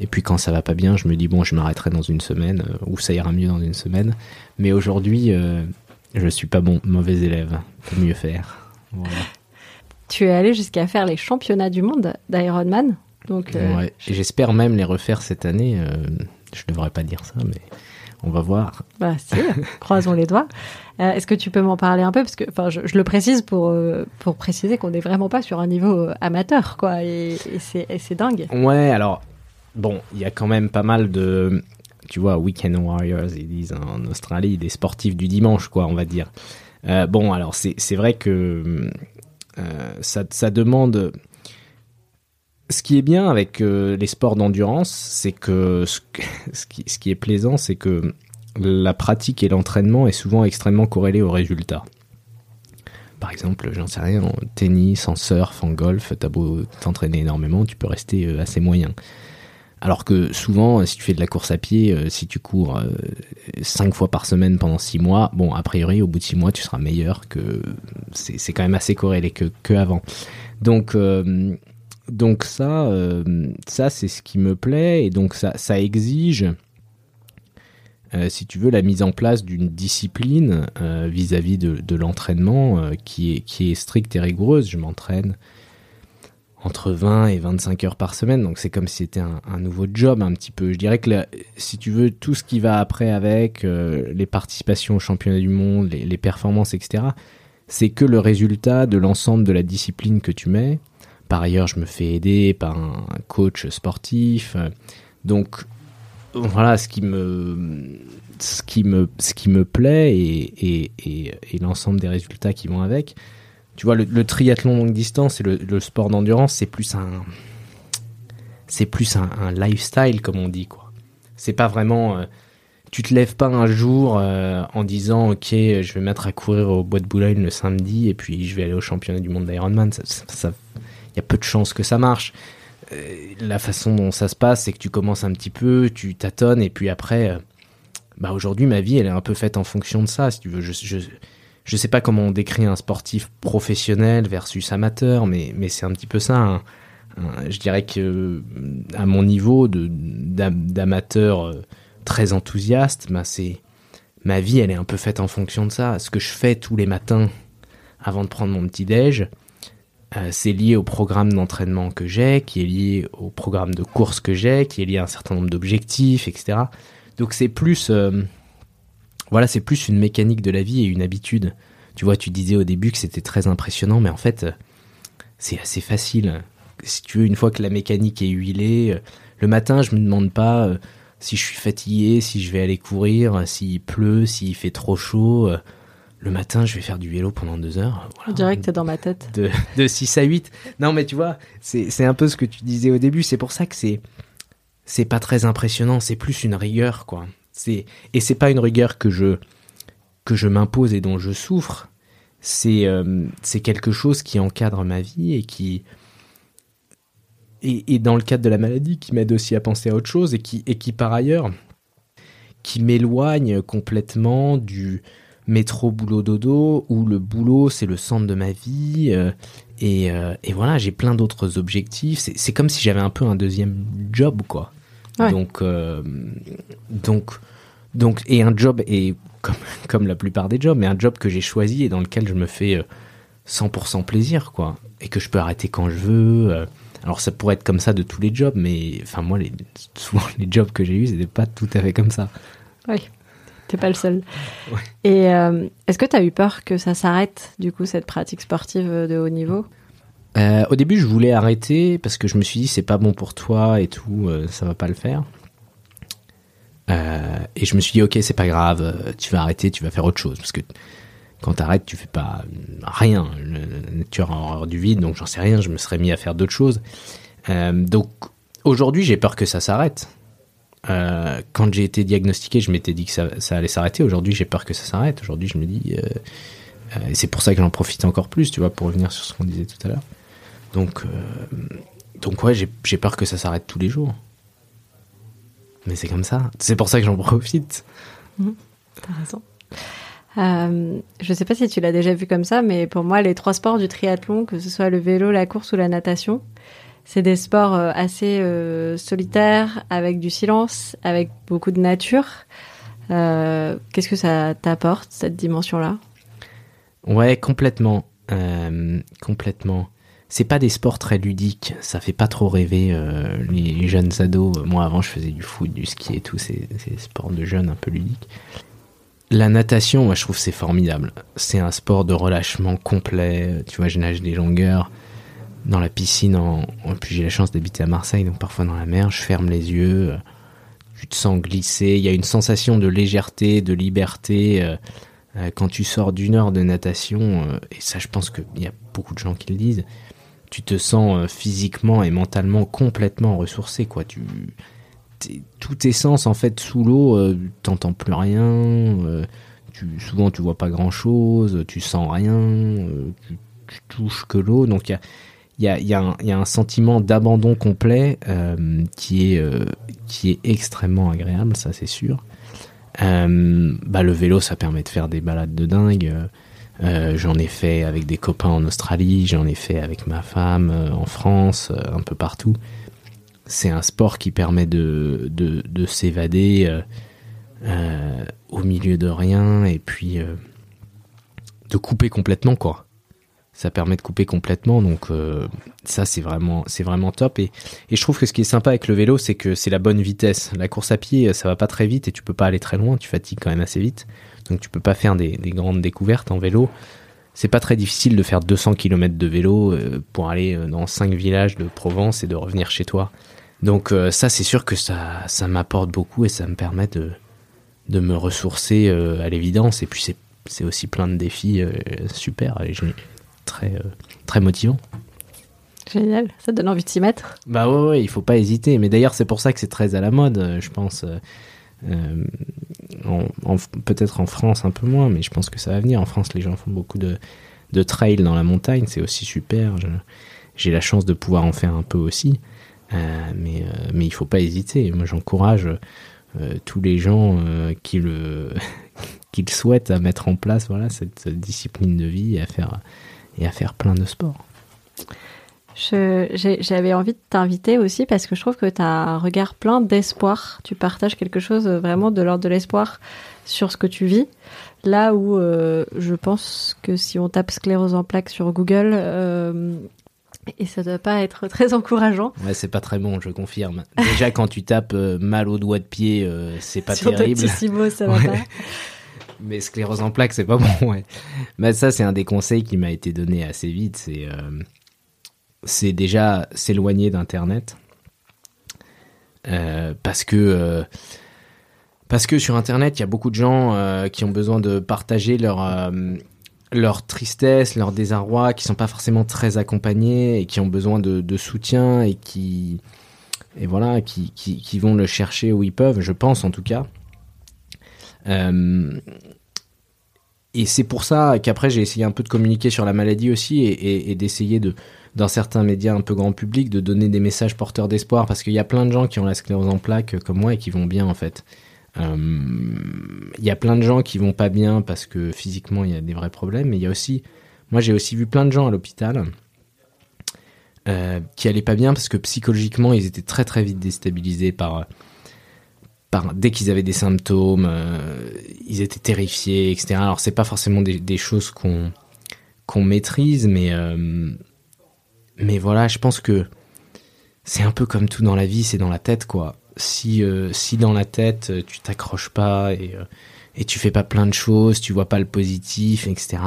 Speaker 2: Et puis quand ça va pas bien, je me dis bon, je m'arrêterai dans une semaine euh, ou ça ira mieux dans une semaine. Mais aujourd'hui, euh, je suis pas bon, mauvais élève. Peut mieux faire. Voilà.
Speaker 1: Tu es allé jusqu'à faire les championnats du monde d'Ironman. Donc,
Speaker 2: euh, ouais. j'espère même les refaire cette année. Euh, je devrais pas dire ça, mais on va voir.
Speaker 1: Bah si, croisons les doigts. Euh, Est-ce que tu peux m'en parler un peu? Parce que, enfin, je, je, le précise pour euh, pour préciser qu'on n'est vraiment pas sur un niveau amateur, quoi. Et, et c'est dingue.
Speaker 2: Ouais, alors bon, il y a quand même pas mal de, tu vois, weekend warriors, ils disent en Australie, des sportifs du dimanche, quoi, on va dire. Euh, bon, alors c'est vrai que euh, ça, ça, demande. Ce qui est bien avec euh, les sports d'endurance, c'est que ce, qui, ce, qui, est plaisant, c'est que la pratique et l'entraînement est souvent extrêmement corrélé au résultat. Par exemple, j'en sais rien, en tennis, en surf, en golf, t'as beau t'entraîner énormément, tu peux rester assez moyen. Alors que souvent, si tu fais de la course à pied, euh, si tu cours euh, 5 fois par semaine pendant 6 mois, bon, a priori, au bout de 6 mois, tu seras meilleur que. C'est quand même assez corrélé que, que avant. Donc, euh, ça, euh, ça c'est ce qui me plaît, et donc ça, ça exige. Euh, si tu veux, la mise en place d'une discipline vis-à-vis -vis de, l'entraînement qui est stricte et rigoureuse. Je m'entraîne entre 20 et 25 heures par semaine, donc c'est comme si c'était un, nouveau job un petit peu. Je dirais que si tu veux, tout ce qui va après avec, euh, les participations au championnat du monde, les, performances, etc., c'est que le résultat de l'ensemble de la discipline que tu mets. Par ailleurs, je me fais aider par un coach sportif. Donc voilà, ce qui me, ce qui me, ce qui me plaît et, et, et l'ensemble des résultats qui vont avec tu vois, le, triathlon longue distance et le, sport d'endurance, c'est plus un, c'est plus un, lifestyle comme on dit quoi. C'est pas vraiment, euh, tu te lèves pas un jour euh, en disant ok, je vais mettre à courir au bois de Boulogne le samedi et puis je vais aller au championnat du monde d'Ironman. Ça, y a peu de chances que ça marche. Euh, la façon dont ça se passe, c'est que tu commences un petit peu, tu tâtonnes et puis après, bah aujourd'hui ma vie elle est un peu faite en fonction de ça. Si tu veux, je je sais pas comment on décrit un sportif professionnel versus amateur, mais, c'est un petit peu ça. Hein. Je dirais que à mon niveau d'amateur euh, très enthousiaste, bah c'est ma vie, elle est un peu faite en fonction de ça. Ce que je fais tous les matins avant de prendre mon petit déj, euh, c'est lié au programme d'entraînement que j'ai, qui est lié au programme de course que j'ai, qui est lié à un certain nombre d'objectifs, etc. Donc c'est plus euh, voilà, c'est plus une mécanique de la vie et une habitude. Tu vois, tu disais au début que c'était très impressionnant, mais en fait, c'est assez facile. Si tu veux, une fois que la mécanique est huilée, le matin, je me demande pas si je suis fatigué, si je vais aller courir, s'il pleut, s'il fait trop chaud. Le matin, je vais faire du vélo pendant deux heures.
Speaker 1: Voilà. T'es dans ma tête.
Speaker 2: De, de 6 à 8. Non, mais tu vois, c'est un peu ce que tu disais au début. C'est pour ça que c'est c'est pas très impressionnant. C'est plus une rigueur, quoi. C'est et c'est pas une rigueur que je que je m'impose et dont je souffre. C'est euh, c'est quelque chose qui encadre ma vie et qui et, dans le cadre de la maladie qui m'aide aussi à penser à autre chose et qui et qui par ailleurs qui m'éloigne complètement du métro boulot dodo où le boulot c'est le centre de ma vie euh, et, euh, et voilà j'ai plein d'autres objectifs c'est comme si j'avais un peu un deuxième job quoi ouais. donc euh, donc donc, et un job, et comme, comme la plupart des jobs, mais un job que j'ai choisi et dans lequel je me fais 100% plaisir, quoi. Et que je peux arrêter quand je veux. Alors, ça pourrait être comme ça de tous les jobs, mais enfin, moi, les, souvent, les jobs que j'ai eus, c'était pas tout à fait comme ça.
Speaker 1: Oui, t'es pas le seul. Ouais. Et euh, est-ce que tu as eu peur que ça s'arrête, du coup, cette pratique sportive de haut niveau?
Speaker 2: Euh, Au début, je voulais arrêter parce que je me suis dit, c'est pas bon pour toi et tout, euh, ça va pas le faire. Euh, et je me suis dit, ok, c'est pas grave, tu vas arrêter, tu vas faire autre chose. Parce que quand t'arrêtes, tu fais pas rien. La nature a horreur du vide, donc j'en sais rien, je me serais mis à faire d'autres choses. Donc aujourd'hui, j'ai peur que ça s'arrête. Quand j'ai été diagnostiqué, je m'étais dit que ça, ça allait s'arrêter. Aujourd'hui, j'ai peur que ça s'arrête. Aujourd'hui, je me dis, c'est pour ça que j'en profite encore plus, tu vois, pour revenir sur ce qu'on disait tout à l'heure. Donc, donc ouais, j'ai peur que ça s'arrête tous les jours. Mais c'est comme ça. C'est pour ça que j'en profite.
Speaker 1: Mmh, T'as raison. Euh, je sais pas si tu l'as déjà vu comme ça, mais pour moi, les trois sports du triathlon, que ce soit le vélo, la course ou la natation, c'est des sports euh, assez euh, solitaires, avec du silence, avec beaucoup de nature. Euh, qu'est-ce que ça t'apporte, cette dimension-là?
Speaker 2: Ouais, complètement. complètement. C'est pas des sports très ludiques, ça fait pas trop rêver les, jeunes ados. Moi, avant, je faisais du foot, du ski et tout, c'est des sports de jeunes un peu ludiques. La natation, moi je trouve c'est formidable. C'est un sport de relâchement complet. Tu vois, je nage des longueurs dans la piscine. En, puis j'ai la chance d'habiter à Marseille, donc parfois dans la mer, je ferme les yeux. Tu te sens glisser. Il y a une sensation de légèreté, de liberté euh, euh, quand tu sors d'une heure de natation. Euh, et ça, je pense qu'il y a beaucoup de gens qui le disent. Tu te sens physiquement et mentalement complètement ressourcé, quoi. Tu tout tes sens en fait sous l'eau, euh, t'entends plus rien, euh, tu, souvent tu vois pas grand chose, tu sens rien, euh, tu, touches que l'eau, donc il y a, un sentiment d'abandon complet qui, est, qui est extrêmement agréable, ça c'est sûr. bah, le vélo ça permet de faire des balades de dingue. J'en ai fait avec des copains en Australie, j'en ai fait avec ma femme en France, un peu partout c'est un sport qui permet de, de, s'évader euh, euh, au milieu de rien et puis euh, de couper complètement quoi. Ça permet de couper complètement, donc ça c'est vraiment c'est vraiment top et, je trouve que ce qui est sympa avec le vélo c'est que c'est la bonne vitesse. La course à pied ça va pas très vite et tu peux pas aller très loin, tu fatigues quand même assez vite, donc tu peux pas faire des, des grandes découvertes en vélo c'est pas très difficile de faire 200 km de vélo pour aller dans 5 villages de Provence et de revenir chez toi. Donc euh, ça, c'est sûr que ça, ça m'apporte beaucoup et ça me permet de, de me ressourcer euh, à l'évidence. Et puis c'est aussi plein de défis euh, super très, très motivant.
Speaker 1: Génial, ça donne envie de s'y mettre.
Speaker 2: Bah ouais, ouais, il faut pas hésiter. Mais d'ailleurs, c'est pour ça que c'est très à la mode, je pense. Peut-être en France un peu moins, mais je pense que ça va venir. En France, les gens font beaucoup de, de trail dans la montagne, c'est aussi super. J'ai la chance de pouvoir en faire un peu aussi. Euh, mais, euh, mais il faut pas hésiter. Moi, j'encourage euh, tous les gens qui le qu'ils souhaitent à mettre en place voilà cette discipline de vie et à faire et à faire plein de sports.
Speaker 1: J'avais envie de t'inviter aussi parce que je trouve que tu as un regard plein d'espoir. Tu partages quelque chose vraiment de l'ordre de l'espoir sur ce que tu vis. Là où je pense que si on tape sclérose en plaques sur Google, et ça doit pas être très encourageant.
Speaker 2: Ouais, c'est pas très bon, je confirme. Déjà, quand tu tapes euh, mal au doigt de pied, euh, c'est pas Sur terrible.
Speaker 1: Sur ça va pas.
Speaker 2: Mais sclérose en plaques, c'est pas bon, ouais. Mais ça, c'est un des conseils qui m'a été donné assez vite. C'est, euh, déjà s'éloigner d'Internet. parce que parce que sur Internet, il y a beaucoup de gens qui ont besoin de partager leur leur tristesse, leur désarroi, qui sont pas forcément très accompagnés et qui ont besoin de, soutien et qui et voilà qui, qui, vont le chercher où ils peuvent, je pense en tout cas. Euh, et c'est pour ça qu'après j'ai essayé un peu de communiquer sur la maladie aussi et, d'essayer de dans certains médias un peu grand public de donner des messages porteurs d'espoir parce qu'il y a plein de gens qui ont la sclérose en plaques comme moi et qui vont bien en fait. Il euh, y a plein de gens qui vont pas bien parce que physiquement il y a des vrais problèmes, mais il y a aussi, moi j'ai aussi vu plein de gens à l'hôpital euh, qui allaient pas bien parce que psychologiquement ils étaient très très vite déstabilisés par, dès qu'ils avaient des symptômes, euh, ils étaient terrifiés, etc. Alors c'est pas forcément des, choses qu'on maîtrise, mais mais voilà, je pense que c'est un peu comme tout dans la vie, c'est dans la tête quoi si, euh, si dans la tête euh, tu t'accroches pas et, euh, et tu fais pas plein de choses, tu vois pas le positif, etc.,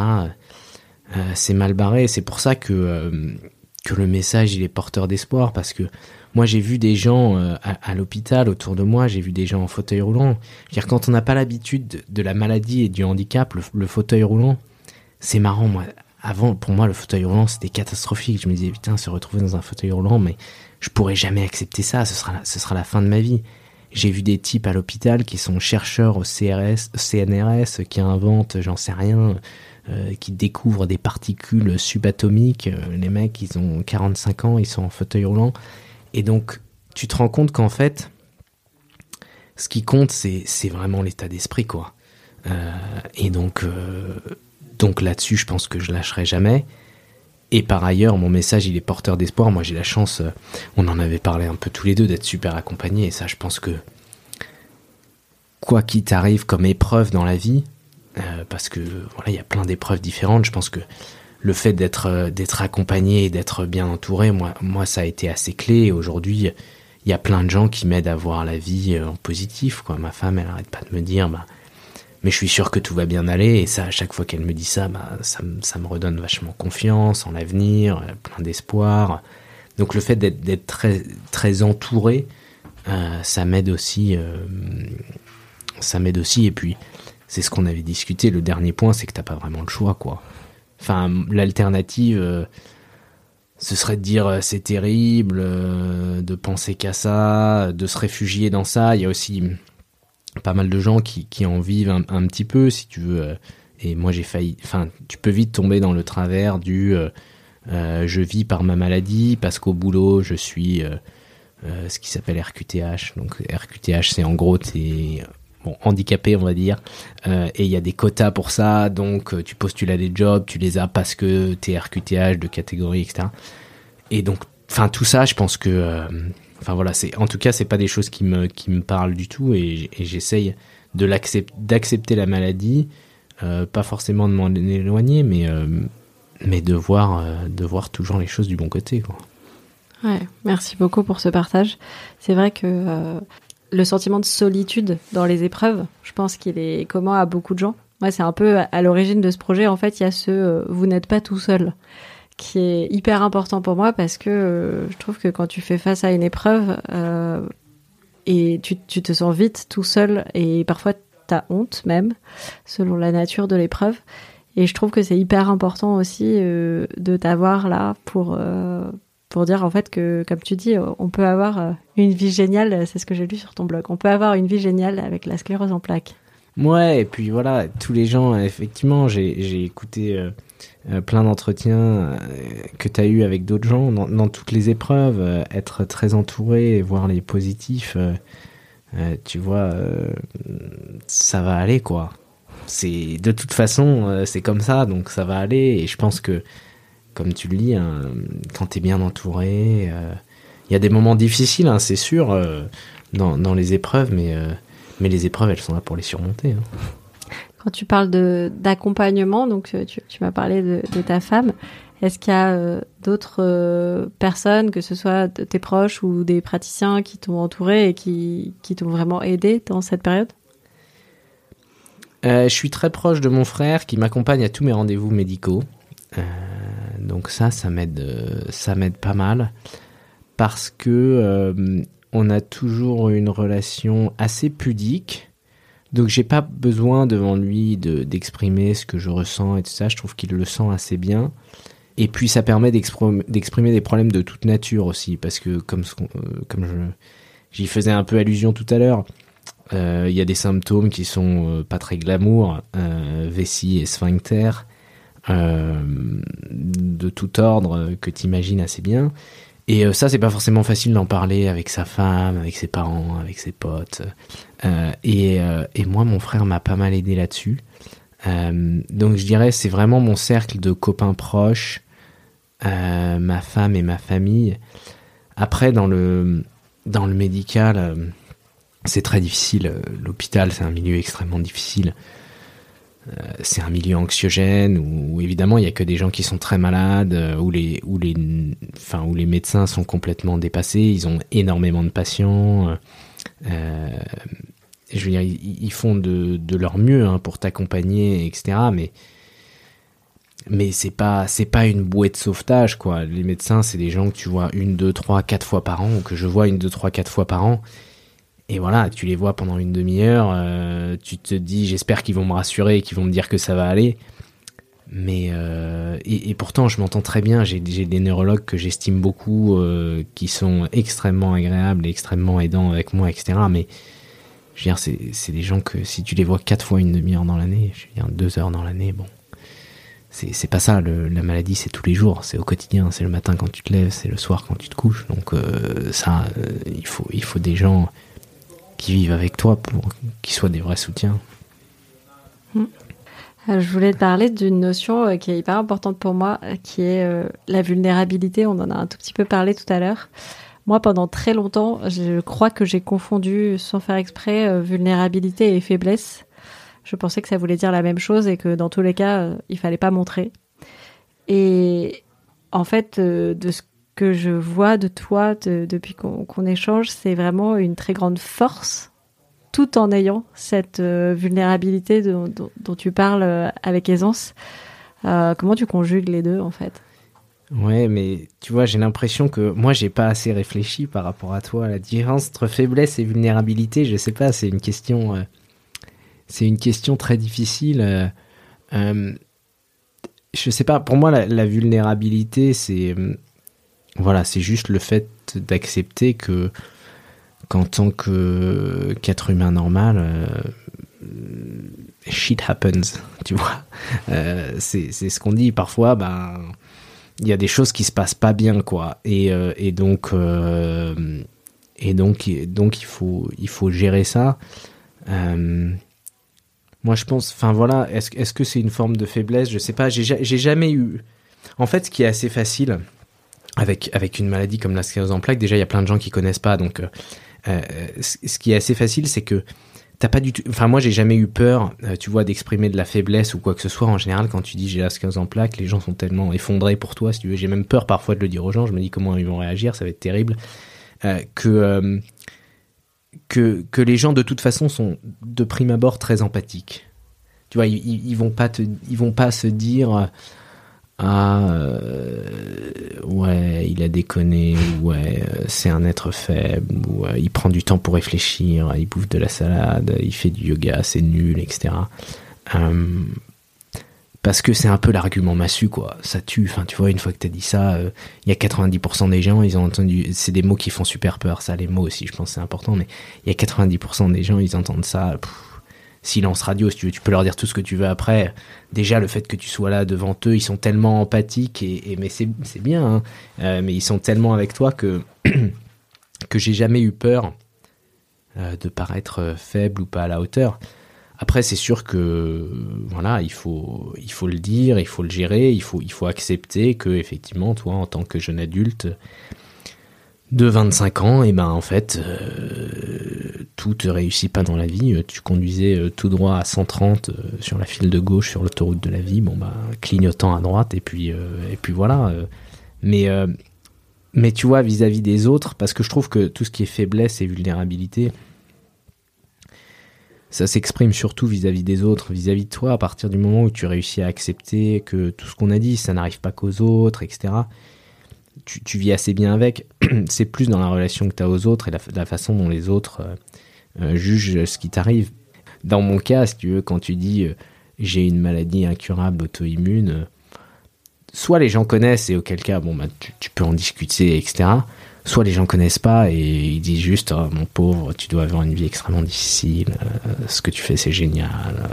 Speaker 2: c'est mal barré. C'est pour ça que, que le message il est porteur d'espoir parce que moi j'ai vu des gens à, l'hôpital autour de moi, j'ai vu des gens en fauteuil roulant. dire quand on n'a pas l'habitude de, la maladie et du handicap, le, fauteuil roulant, c'est marrant. Moi, avant, pour moi, le fauteuil roulant c'était catastrophique. Je me disais putain, se retrouver dans un fauteuil roulant, mais je pourrais jamais accepter ça, ce sera, ce sera la fin de ma vie. J'ai vu des types à l'hôpital qui sont chercheurs au CRS, CNRS, qui inventent, j'en sais rien, qui découvrent des particules subatomiques. les mecs, ils ont 45 ans, ils sont en fauteuil roulant. Et donc, tu te rends compte qu'en fait, ce qui compte, c'est vraiment l'état d'esprit, quoi. et donc, donc là-dessus, je pense que je lâcherai jamais. Et par ailleurs, mon message, il est porteur d'espoir. Moi, j'ai la chance, euh, on en avait parlé un peu tous les deux, d'être super accompagnés. Et ça, je pense que quoi qu'il t'arrive comme épreuve dans la vie, euh, parce que voilà, il y a plein d'épreuves différentes. Je pense que le fait d'être euh, d'être accompagné et d'être bien entouré, moi, moi, ça a été assez clé. Aujourd'hui, il y a plein de gens qui m'aident à voir la vie en positif. Quoi. Ma femme, elle arrête pas de me dire, bah, mais je suis sûr que tout va bien aller. Et ça, à chaque fois qu'elle me dit ça, bah, ça, ça, me redonne vachement confiance en l'avenir, euh, plein d'espoir. Donc le fait d'être très, très entouré, euh, ça m'aide aussi. Euh, ça m'aide aussi. Et puis, c'est ce qu'on avait discuté. Le dernier point, c'est que t'as pas vraiment le choix, quoi. Enfin, l'alternative, ce serait de dire c'est terrible, de penser qu'à ça, de se réfugier dans ça. Il y a aussi pas mal de gens qui, qui en vivent un, petit peu, si tu veux. Euh, et moi, j'ai failli. Enfin, tu peux vite tomber dans le travers du euh, euh, je vis par ma maladie parce qu'au boulot, je suis ce qui s'appelle RQTH. Donc, RQTH, c'est en gros, t'es bon, handicapé, on va dire. et il y a des quotas pour ça. Donc, tu postules à des jobs, tu les as parce que t'es RQTH de catégorie, etc. Et donc, enfin, tout ça, je pense que Enfin voilà, c'est en tout cas c'est pas des choses qui me qui me parlent du tout et, j'essaye de l'accepter d'accepter la maladie, euh, pas forcément de m'en éloigner, mais euh, mais de voir euh, de voir toujours les choses du bon côté.
Speaker 1: Ouais, merci beaucoup pour ce partage. C'est vrai que le sentiment de solitude dans les épreuves, je pense qu'il est commun à beaucoup de gens. Moi, c'est un peu à l'origine de ce projet. En fait, il y a ce vous n'êtes pas tout seul qui est hyper important pour moi parce que euh, je trouve que quand tu fais face à une épreuve euh, et tu, tu, te sens vite tout seul et parfois tu as honte même selon la nature de l'épreuve et je trouve que c'est hyper important aussi euh, de t'avoir là pour pour dire en fait que comme tu dis on peut avoir une vie géniale c'est ce que j'ai lu sur ton blog on peut avoir une vie géniale avec la sclérose en plaques
Speaker 2: ouais et puis voilà tous les gens effectivement j'ai écouté euh, plein d'entretiens euh, que tu as eu avec d'autres gens dans, toutes les épreuves, euh, être très entouré voir les positifs, tu vois, ça va aller quoi. C'est de toute façon, c'est comme ça, donc ça va aller. Et je pense que, comme tu le dis, hein, quand tu es bien entouré, il y a des moments difficiles, hein, c'est sûr, dans, dans, les épreuves, mais, mais les épreuves, elles sont là pour les surmonter. Hein.
Speaker 1: Quand tu parles d'accompagnement, donc euh, tu, m'as parlé de, ta femme, est-ce qu'il y a euh, d'autres euh, personnes, que ce soit tes proches ou des praticiens qui t'ont entouré et qui, qui t'ont vraiment aidé dans cette période?
Speaker 2: Je suis très proche de mon frère qui m'accompagne à tous mes rendez-vous médicaux. Donc ça, ça m'aide, ça m'aide pas mal parce que on a toujours une relation assez pudique donc j'ai pas besoin devant lui de, d'exprimer ce que je ressens et tout ça. Je trouve qu'il le sent assez bien. Et puis ça permet d'exprimer des problèmes de toute nature aussi, parce que comme, euh, comme je, j'y faisais un peu allusion tout à l'heure, euh, il y a des symptômes qui sont euh, pas très glamour, vessie et sphincter, de tout ordre que tu imagines assez bien. Et euh, ça, c'est pas forcément facile d'en parler avec sa femme, avec ses parents, avec ses potes. Euh, et, euh, et, moi, mon frère m'a pas mal aidé là-dessus. donc je dirais, c'est vraiment mon cercle de copains proches, ma femme et ma famille. Après, dans le, dans le médical, c'est très difficile. L'hôpital, c'est un milieu extrêmement difficile. Euh, c'est un milieu anxiogène où, évidemment il y a que des gens qui sont très malades, euh, où les où les enfin où les médecins sont complètement dépassés, ils ont énormément de patients. Euh, je veux dire, ils, font de, de, leur mieux hein, pour t'accompagner, etc. Mais mais c'est pas c'est pas une bouée de sauvetage quoi. Les médecins c'est des gens que tu vois une, deux, trois, quatre fois par an ou que je vois une, deux, trois, quatre fois par an et voilà, tu les vois pendant une demi-heure, euh, tu te dis j'espère qu'ils vont me rassurer, qu'ils vont me dire que ça va aller. Mais euh, et, pourtant je m'entends très bien, j'ai des neurologues que j'estime beaucoup, euh, qui sont extrêmement agréables et extrêmement aidants avec moi, etc. Mais je veux dire, c'est des gens que si tu les vois quatre fois une demi-heure dans l'année, je veux dire deux heures dans l'année, bon, c'est pas ça. la maladie, c'est tous les jours, c'est au quotidien, c'est le matin quand tu te lèves, c'est le soir quand tu te couches. Donc ça, il faut il faut des gens qui vivent avec toi pour qu'ils soient des vrais soutiens.
Speaker 1: Hmm. Euh, je voulais te parler d'une notion qui est hyper importante pour moi, qui est la vulnérabilité. On en a un tout petit peu parlé tout à l'heure. Moi, pendant très longtemps, je crois que j'ai confondu, sans faire exprès, vulnérabilité et faiblesse. Je pensais que ça voulait dire la même chose et que dans tous les cas, euh, il fallait pas montrer. Et en fait, euh, de ce que je vois de toi depuis qu'on échange, c'est vraiment une très grande force, tout en ayant cette euh, vulnérabilité dont, tu parles avec aisance. comment tu conjugues les deux en fait?
Speaker 2: Ouais, mais tu vois, j'ai l'impression que moi, j'ai pas assez réfléchi par rapport à toi. La différence entre faiblesse et vulnérabilité, je sais pas, c'est une question c'est une question très difficile. Euh, euh, je sais pas, pour moi, la, vulnérabilité, c'est euh, voilà, c'est juste le fait d'accepter que qu'en tant que qu'être humain normal, shit happens, tu vois. c'est ce qu'on dit parfois, ben il y a des choses qui se passent pas bien, quoi. Et, et donc et donc donc il faut il faut gérer ça. Moi, je pense, enfin voilà, est-ce est que c'est une forme de faiblesse? Je sais pas, j'ai jamais eu. En fait, ce qui est assez facile avec, avec une maladie comme la sclérose en plaques, déjà, il y a plein de gens qui connaissent pas. Donc, euh, euh ce qui est assez facile, c'est que t'as pas du tout. Enfin, moi, j'ai jamais eu peur, euh, tu vois, d'exprimer de la faiblesse ou quoi que ce soit. En général, quand tu dis j'ai la sclérose en plaques, les gens sont tellement effondrés pour toi. Si tu veux, j'ai même peur parfois de le dire aux gens. Je me dis comment ils vont réagir, ça va être terrible. Que que, que les gens de toute façon sont de prime abord très empathiques. Tu vois, ils, ils vont pas te, ils vont pas se dire ah euh, ouais il a déconné ouais euh, c'est un être faible ou euh, il prend du temps pour réfléchir il bouffe de la salade il fait du yoga c'est nul etc parce que c'est un peu l'argument massu quoi. Ça tue enfin tu vois une fois que t'as dit ça il euh, y a 90% des gens ils ont entendu c'est des mots qui font super peur ça les mots aussi je pense c'est important mais il y a 90% des gens ils entendent ça silence radio si tu veux tu peux leur dire tout ce que tu veux après déjà le fait que tu sois là devant eux ils sont tellement empathiques et, mais c'est bien hein. euh, mais ils sont tellement avec toi que que j'ai jamais eu peur euh, de paraître faible ou pas à la hauteur après, c'est sûr que voilà, il faut, il faut le dire, il faut le gérer, il faut, il faut accepter que effectivement, toi, en tant que jeune adulte de 25 ans, et eh ben en fait, euh, tout te réussit pas dans la vie. Tu conduisais euh, tout droit à 130 euh, sur la file de gauche sur l'autoroute de la vie, bon bah clignotant à droite et puis et puis voilà. mais mais tu vois vis à -vis des autres, parce que je trouve que tout ce qui est faiblesse et vulnérabilité ça s'exprime surtout vis-à-vis des autres, vis-à-vis de toi, à partir du moment où tu réussis à accepter que tout ce qu'on a dit, ça n'arrive pas qu'aux autres, etc. Tu, vis assez bien avec. C'est plus dans la relation que tu as aux autres et la, façon dont les autres euh, euh, jugent ce qui t'arrive. Dans mon cas, si tu veux, quand tu dis euh, j'ai une maladie incurable auto-immune, soit les gens connaissent et auquel cas, bon, bah, tu, peux en discuter, etc soit les gens connaissent pas et ils disent juste oh, mon pauvre tu dois avoir une vie extrêmement difficile ce que tu fais c'est génial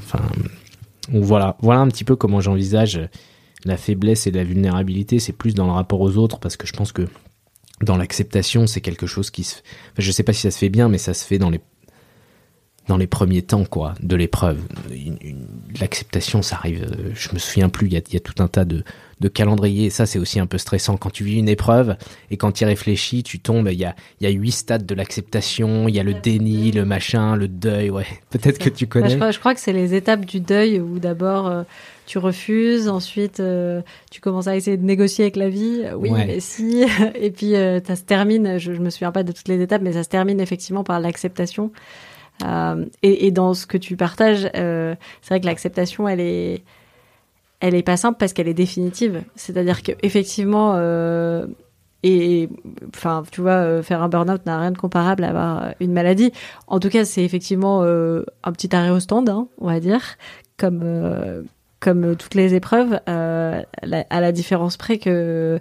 Speaker 2: enfin voilà voilà un petit peu comment j'envisage la faiblesse et la vulnérabilité c'est plus dans le rapport aux autres parce que je pense que dans l'acceptation c'est quelque chose qui se enfin, je sais pas si ça se fait bien mais ça se fait dans les dans les premiers temps quoi de l'épreuve l'acceptation ça arrive euh, je me souviens plus il y a, y a tout un tas de de calendrier. ça, c'est aussi un peu stressant quand tu vis une épreuve et quand tu y réfléchis, tu tombes. Il y a, il y a huit stades de l'acceptation. Il y a le déni, le machin, le deuil. Ouais, peut-être que tu connais.
Speaker 1: je, crois, que c'est les étapes du deuil où d'abord euh, tu refuses, ensuite euh, tu commences à essayer de négocier avec la vie. Oui, mais si. Et puis euh, ça se termine. Je, je me souviens pas de toutes les étapes, mais ça se termine effectivement par l'acceptation. et, et, dans ce que tu partages, c'est vrai que l'acceptation, elle est elle est pas simple parce qu'elle est définitive. C'est-à-dire que effectivement, euh, et enfin, tu vois, euh, faire un burn-out n'a rien de comparable à avoir une maladie. En tout cas, c'est effectivement euh, un petit arrêt au stand, hein, on va dire, comme comme toutes les épreuves, à la différence près que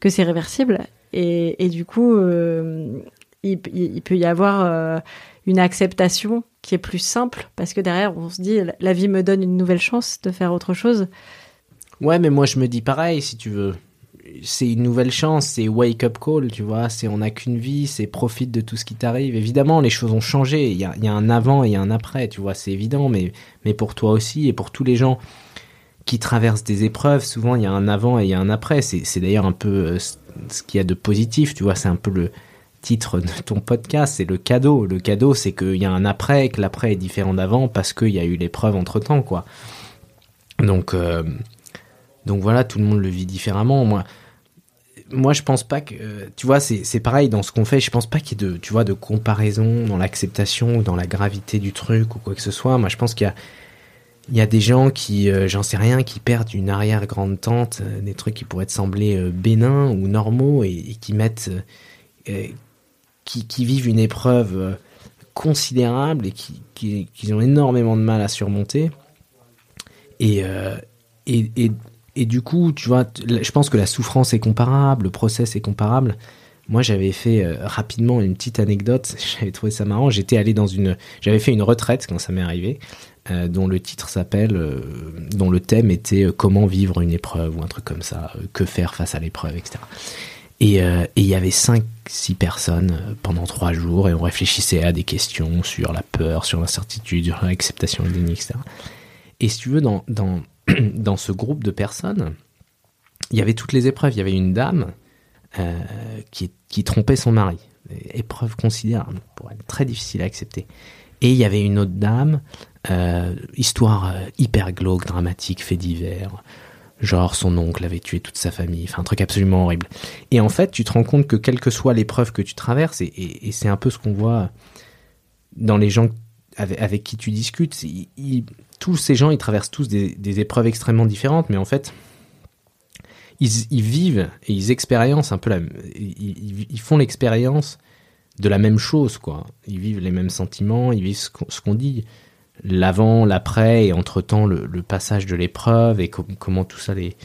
Speaker 1: que c'est réversible. Et, du coup, il, il, peut y avoir une acceptation qui est plus simple parce que derrière on se dit la vie me donne une nouvelle chance de faire autre chose
Speaker 2: Ouais, mais moi je me dis pareil, si tu veux. C'est une nouvelle chance, c'est wake up call, tu vois. C'est on n'a qu'une vie, c'est profite de tout ce qui t'arrive. Évidemment, les choses ont changé. Il y a, il y a un avant et un après, tu vois. C'est évident, mais mais pour toi aussi et pour tous les gens qui traversent des épreuves, souvent il y a un avant et il y a un après. C'est d'ailleurs un peu euh, ce qu'il y a de positif, tu vois. C'est un peu le titre de ton podcast, c'est le cadeau. Le cadeau, c'est qu'il y a un après, que l'après est différent d'avant parce qu'il y a eu l'épreuve entre temps, quoi. Donc euh, donc voilà, tout le monde le vit différemment. Moi, moi je pense pas que. Tu vois, c'est pareil dans ce qu'on fait. Je pense pas qu'il y ait de, tu vois, de comparaison dans l'acceptation ou dans la gravité du truc ou quoi que ce soit. Moi, je pense qu'il y a. Il y a des gens qui, euh, j'en sais rien, qui perdent une arrière-grande-tante, euh, des trucs qui pourraient te sembler euh, bénins ou normaux et, qui mettent, qui, qui, vivent une épreuve considérable et qui, qui, qui, ont énormément de mal à surmonter. Et, et, et, et du coup, tu vois, je pense que la souffrance est comparable, le process est comparable. Moi, j'avais fait euh, rapidement une petite anecdote. J'avais trouvé ça marrant. J'étais allé dans une, j'avais fait une retraite quand ça m'est arrivé, euh, dont le titre s'appelle, euh, dont le thème était comment vivre une épreuve ou un truc comme ça, que faire face à l'épreuve, etc. Et il y avait cinq, six personnes pendant trois jours et on réfléchissait à des questions sur la peur, sur l'incertitude, sur l'acceptation des etc. Et si tu veux, dans, dans ce groupe de personnes, il y avait toutes les épreuves. Il y avait une dame euh, qui, qui, trompait son mari. Épreuve considérable, pour elle, très difficile à accepter. Et il y avait une autre dame, euh, histoire euh, hyper glauque, dramatique, fait divers. Genre son oncle avait tué toute sa famille, enfin un truc absolument horrible. Et en fait, tu te rends compte que quelle que soit l'épreuve que tu traverses, et, c'est un peu ce qu'on voit dans les gens avec, qui tu discutes, ils, tous ces gens, ils traversent tous des, épreuves extrêmement différentes, mais en fait, ils, vivent et ils expériencent un peu la, ils, font l'expérience de la même chose, quoi. Ils vivent les mêmes sentiments, ils vivent ce qu'on dit, l'avant, l'après, et entre-temps le, passage de l'épreuve et comment tout ça les,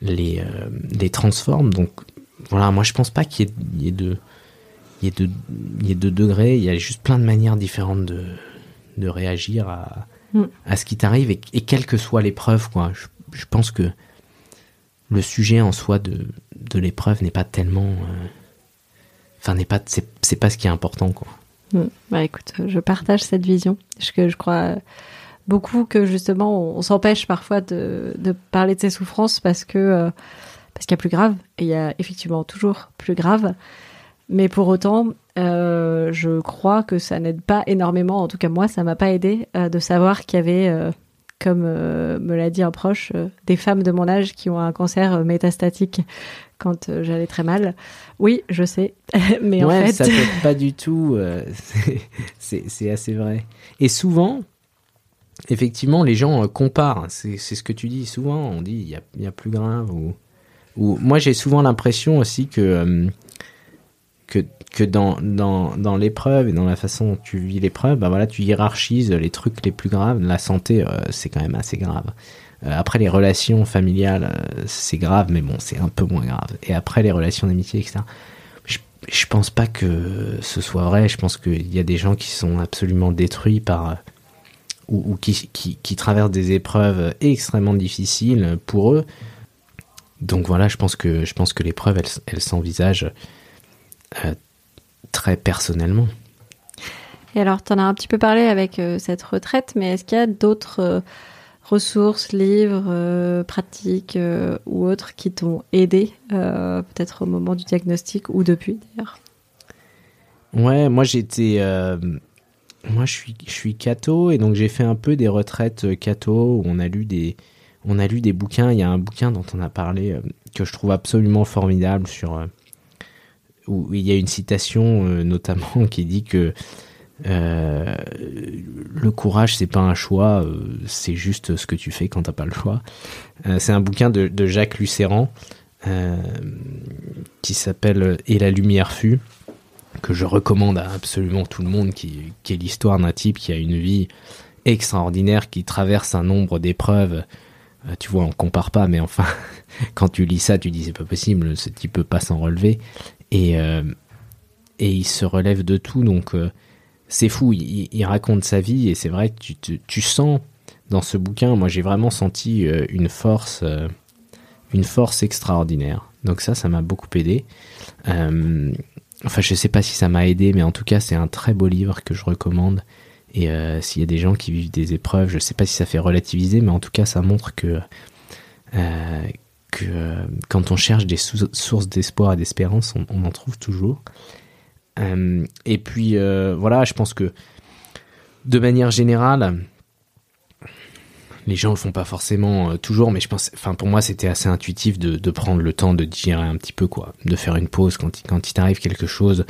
Speaker 2: les, euh, les transforme. Donc voilà, moi je pense pas qu'il y, de y il y ait de degrés, il y a juste plein de manières différentes de, de réagir à, Mm. à ce qui t'arrive et, quelle que soit l'épreuve, quoi. Je, pense que le sujet en soi de, de l'épreuve n'est pas tellement. Euh, enfin, n'est pas, c'est, pas ce qui est important, quoi.
Speaker 1: Mm. Bah écoute, je partage cette vision. Je, je crois beaucoup que justement, on, s'empêche parfois de, parler de ses souffrances parce que. Euh, parce qu'il y a plus grave, et il y a effectivement toujours plus grave. Mais pour autant, euh, je crois que ça n'aide pas énormément. En tout cas, moi, ça m'a pas aidé euh, de savoir qu'il y avait, comme me l'a dit un proche, des femmes de mon âge qui ont un cancer métastatique quand j'allais très mal. Oui, je sais, mais en fait,
Speaker 2: ça t'aide pas du tout. c'est assez vrai. Et souvent, effectivement, les gens comparent. C'est ce que tu dis souvent. On dit il y a, y a, plus grave ou, ou... moi j'ai souvent l'impression aussi que que, que dans, dans, dans l'épreuve et dans la façon dont tu vis l'épreuve, bah voilà, tu hiérarchises les trucs les plus graves. La santé, euh, c'est quand même assez grave. Euh, après, les relations familiales, euh, c'est grave, mais bon, c'est un peu moins grave. Et après, les relations d'amitié, etc. Je, je pense pas que ce soit vrai. Je pense qu'il y a des gens qui sont absolument détruits par. ou, ou qui, traversent des épreuves extrêmement difficiles pour eux. Donc voilà, je pense que, je pense que l'épreuve, elle, elle s'envisage euh, très personnellement.
Speaker 1: Et alors, tu en as un petit peu parlé avec euh, cette retraite, mais est-ce qu'il y a d'autres euh, ressources, livres, pratiques ou autres qui t'ont aidé, peut-être au moment du diagnostic ou depuis d'ailleurs
Speaker 2: Ouais, moi j'étais. moi je suis, je suis catho et donc j'ai fait un peu des retraites catho où on a lu des. On a lu des bouquins. Il y a un bouquin dont on a parlé que je trouve absolument formidable sur où il y a une citation euh, notamment qui dit que euh, le courage c'est pas un choix, euh, c'est juste ce que tu fais quand t'as pas le choix. c'est un bouquin de, Jacques Lucéran qui s'appelle Et la lumière fut que je recommande à absolument tout le monde qui, qui est l'histoire d'un type qui a une vie extraordinaire qui traverse un nombre d'épreuves tu vois on compare pas mais enfin quand tu lis ça tu dis c'est pas possible ce type peut pas s'en relever et, euh, et il se relève de tout. Donc euh, c'est fou, il, raconte sa vie et c'est vrai que tu, tu, sens dans ce bouquin, moi j'ai vraiment senti euh, une force une force extraordinaire. Donc ça, ça m'a beaucoup aidé. Euh, enfin, je sais pas si ça m'a aidé, mais en tout cas, c'est un très beau livre que je recommande. Et euh, s'il y a des gens qui vivent des épreuves, je sais pas si ça fait relativiser, mais en tout cas, ça montre que euh, euh, quand on cherche des sources d'espoir et d'espérance, on, en trouve toujours. Euh, et puis euh, voilà, je pense que de manière générale, les gens le font pas forcément euh, toujours, mais je pense, enfin pour moi c'était assez intuitif de, prendre le temps de digérer un petit peu quoi, de faire une pause quand, quand il t'arrive quelque chose,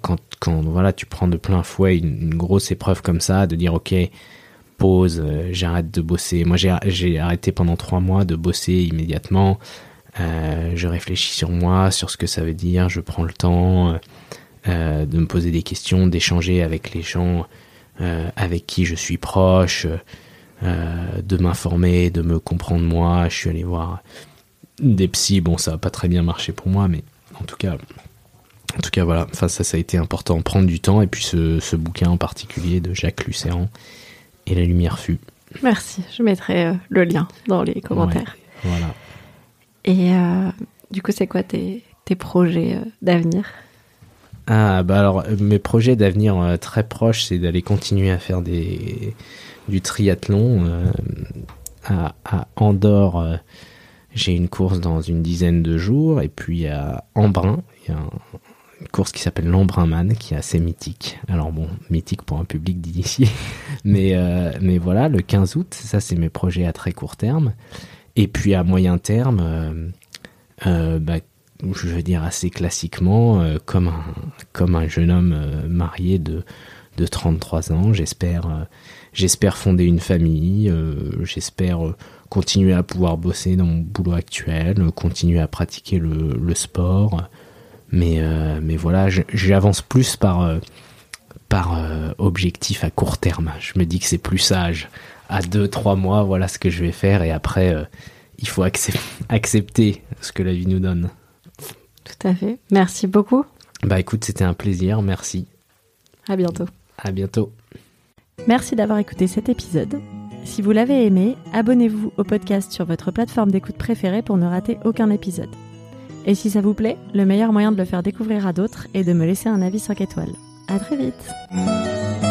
Speaker 2: quand, quand, voilà tu prends de plein fouet une, une, grosse épreuve comme ça, de dire ok pause, j'arrête de bosser. Moi j'ai arrêté pendant trois mois de bosser immédiatement. Euh, je réfléchis sur moi, sur ce que ça veut dire, je prends le temps euh, de me poser des questions, d'échanger avec les gens euh, avec qui je suis proche, euh, de m'informer, de me comprendre moi. Je suis allé voir des psys. Bon, ça n'a pas très bien marché pour moi, mais en tout cas, en tout cas voilà. Enfin, ça, ça a été important. Prendre du temps. Et puis ce, ce bouquin en particulier de Jacques Lucéran et la lumière fut.
Speaker 1: Merci. Je mettrai euh, le lien dans les commentaires.
Speaker 2: Ouais, voilà.
Speaker 1: Et euh, du coup, c'est quoi tes, tes projets euh, d'avenir?
Speaker 2: Ah bah alors mes projets d'avenir euh, très proches c'est d'aller continuer à faire des du triathlon euh, à, Andorre euh, j'ai une course dans une dizaine de jours et puis à Embrun il y a un, une course qui s'appelle l'Embrunman qui est assez mythique. Alors bon mythique pour un public d'initiés mais euh, mais voilà le 15 août ça c'est mes projets à très court terme et puis à moyen terme bah, je veux dire assez classiquement, euh, comme, un, comme un jeune homme euh, marié de, de 33 ans. J'espère euh, fonder une famille, euh, j'espère euh, continuer à pouvoir bosser dans mon boulot actuel, continuer à pratiquer le, le sport. Mais, euh, mais voilà, j'avance plus par, par objectif à court terme. Je me dis que c'est plus sage. À 2-3 mois, voilà ce que je vais faire et après, il faut accept accepter ce que la vie nous donne.
Speaker 1: Tout à fait. Merci beaucoup.
Speaker 2: Bah écoute, c'était un plaisir. Merci.
Speaker 1: À bientôt.
Speaker 2: À bientôt.
Speaker 1: Merci d'avoir écouté cet épisode. Si vous l'avez aimé, abonnez-vous au podcast sur votre plateforme d'écoute préférée pour ne rater aucun épisode. Et si ça vous plaît, le meilleur moyen de le faire découvrir à d'autres est de me laisser un avis 5 étoiles. À très vite.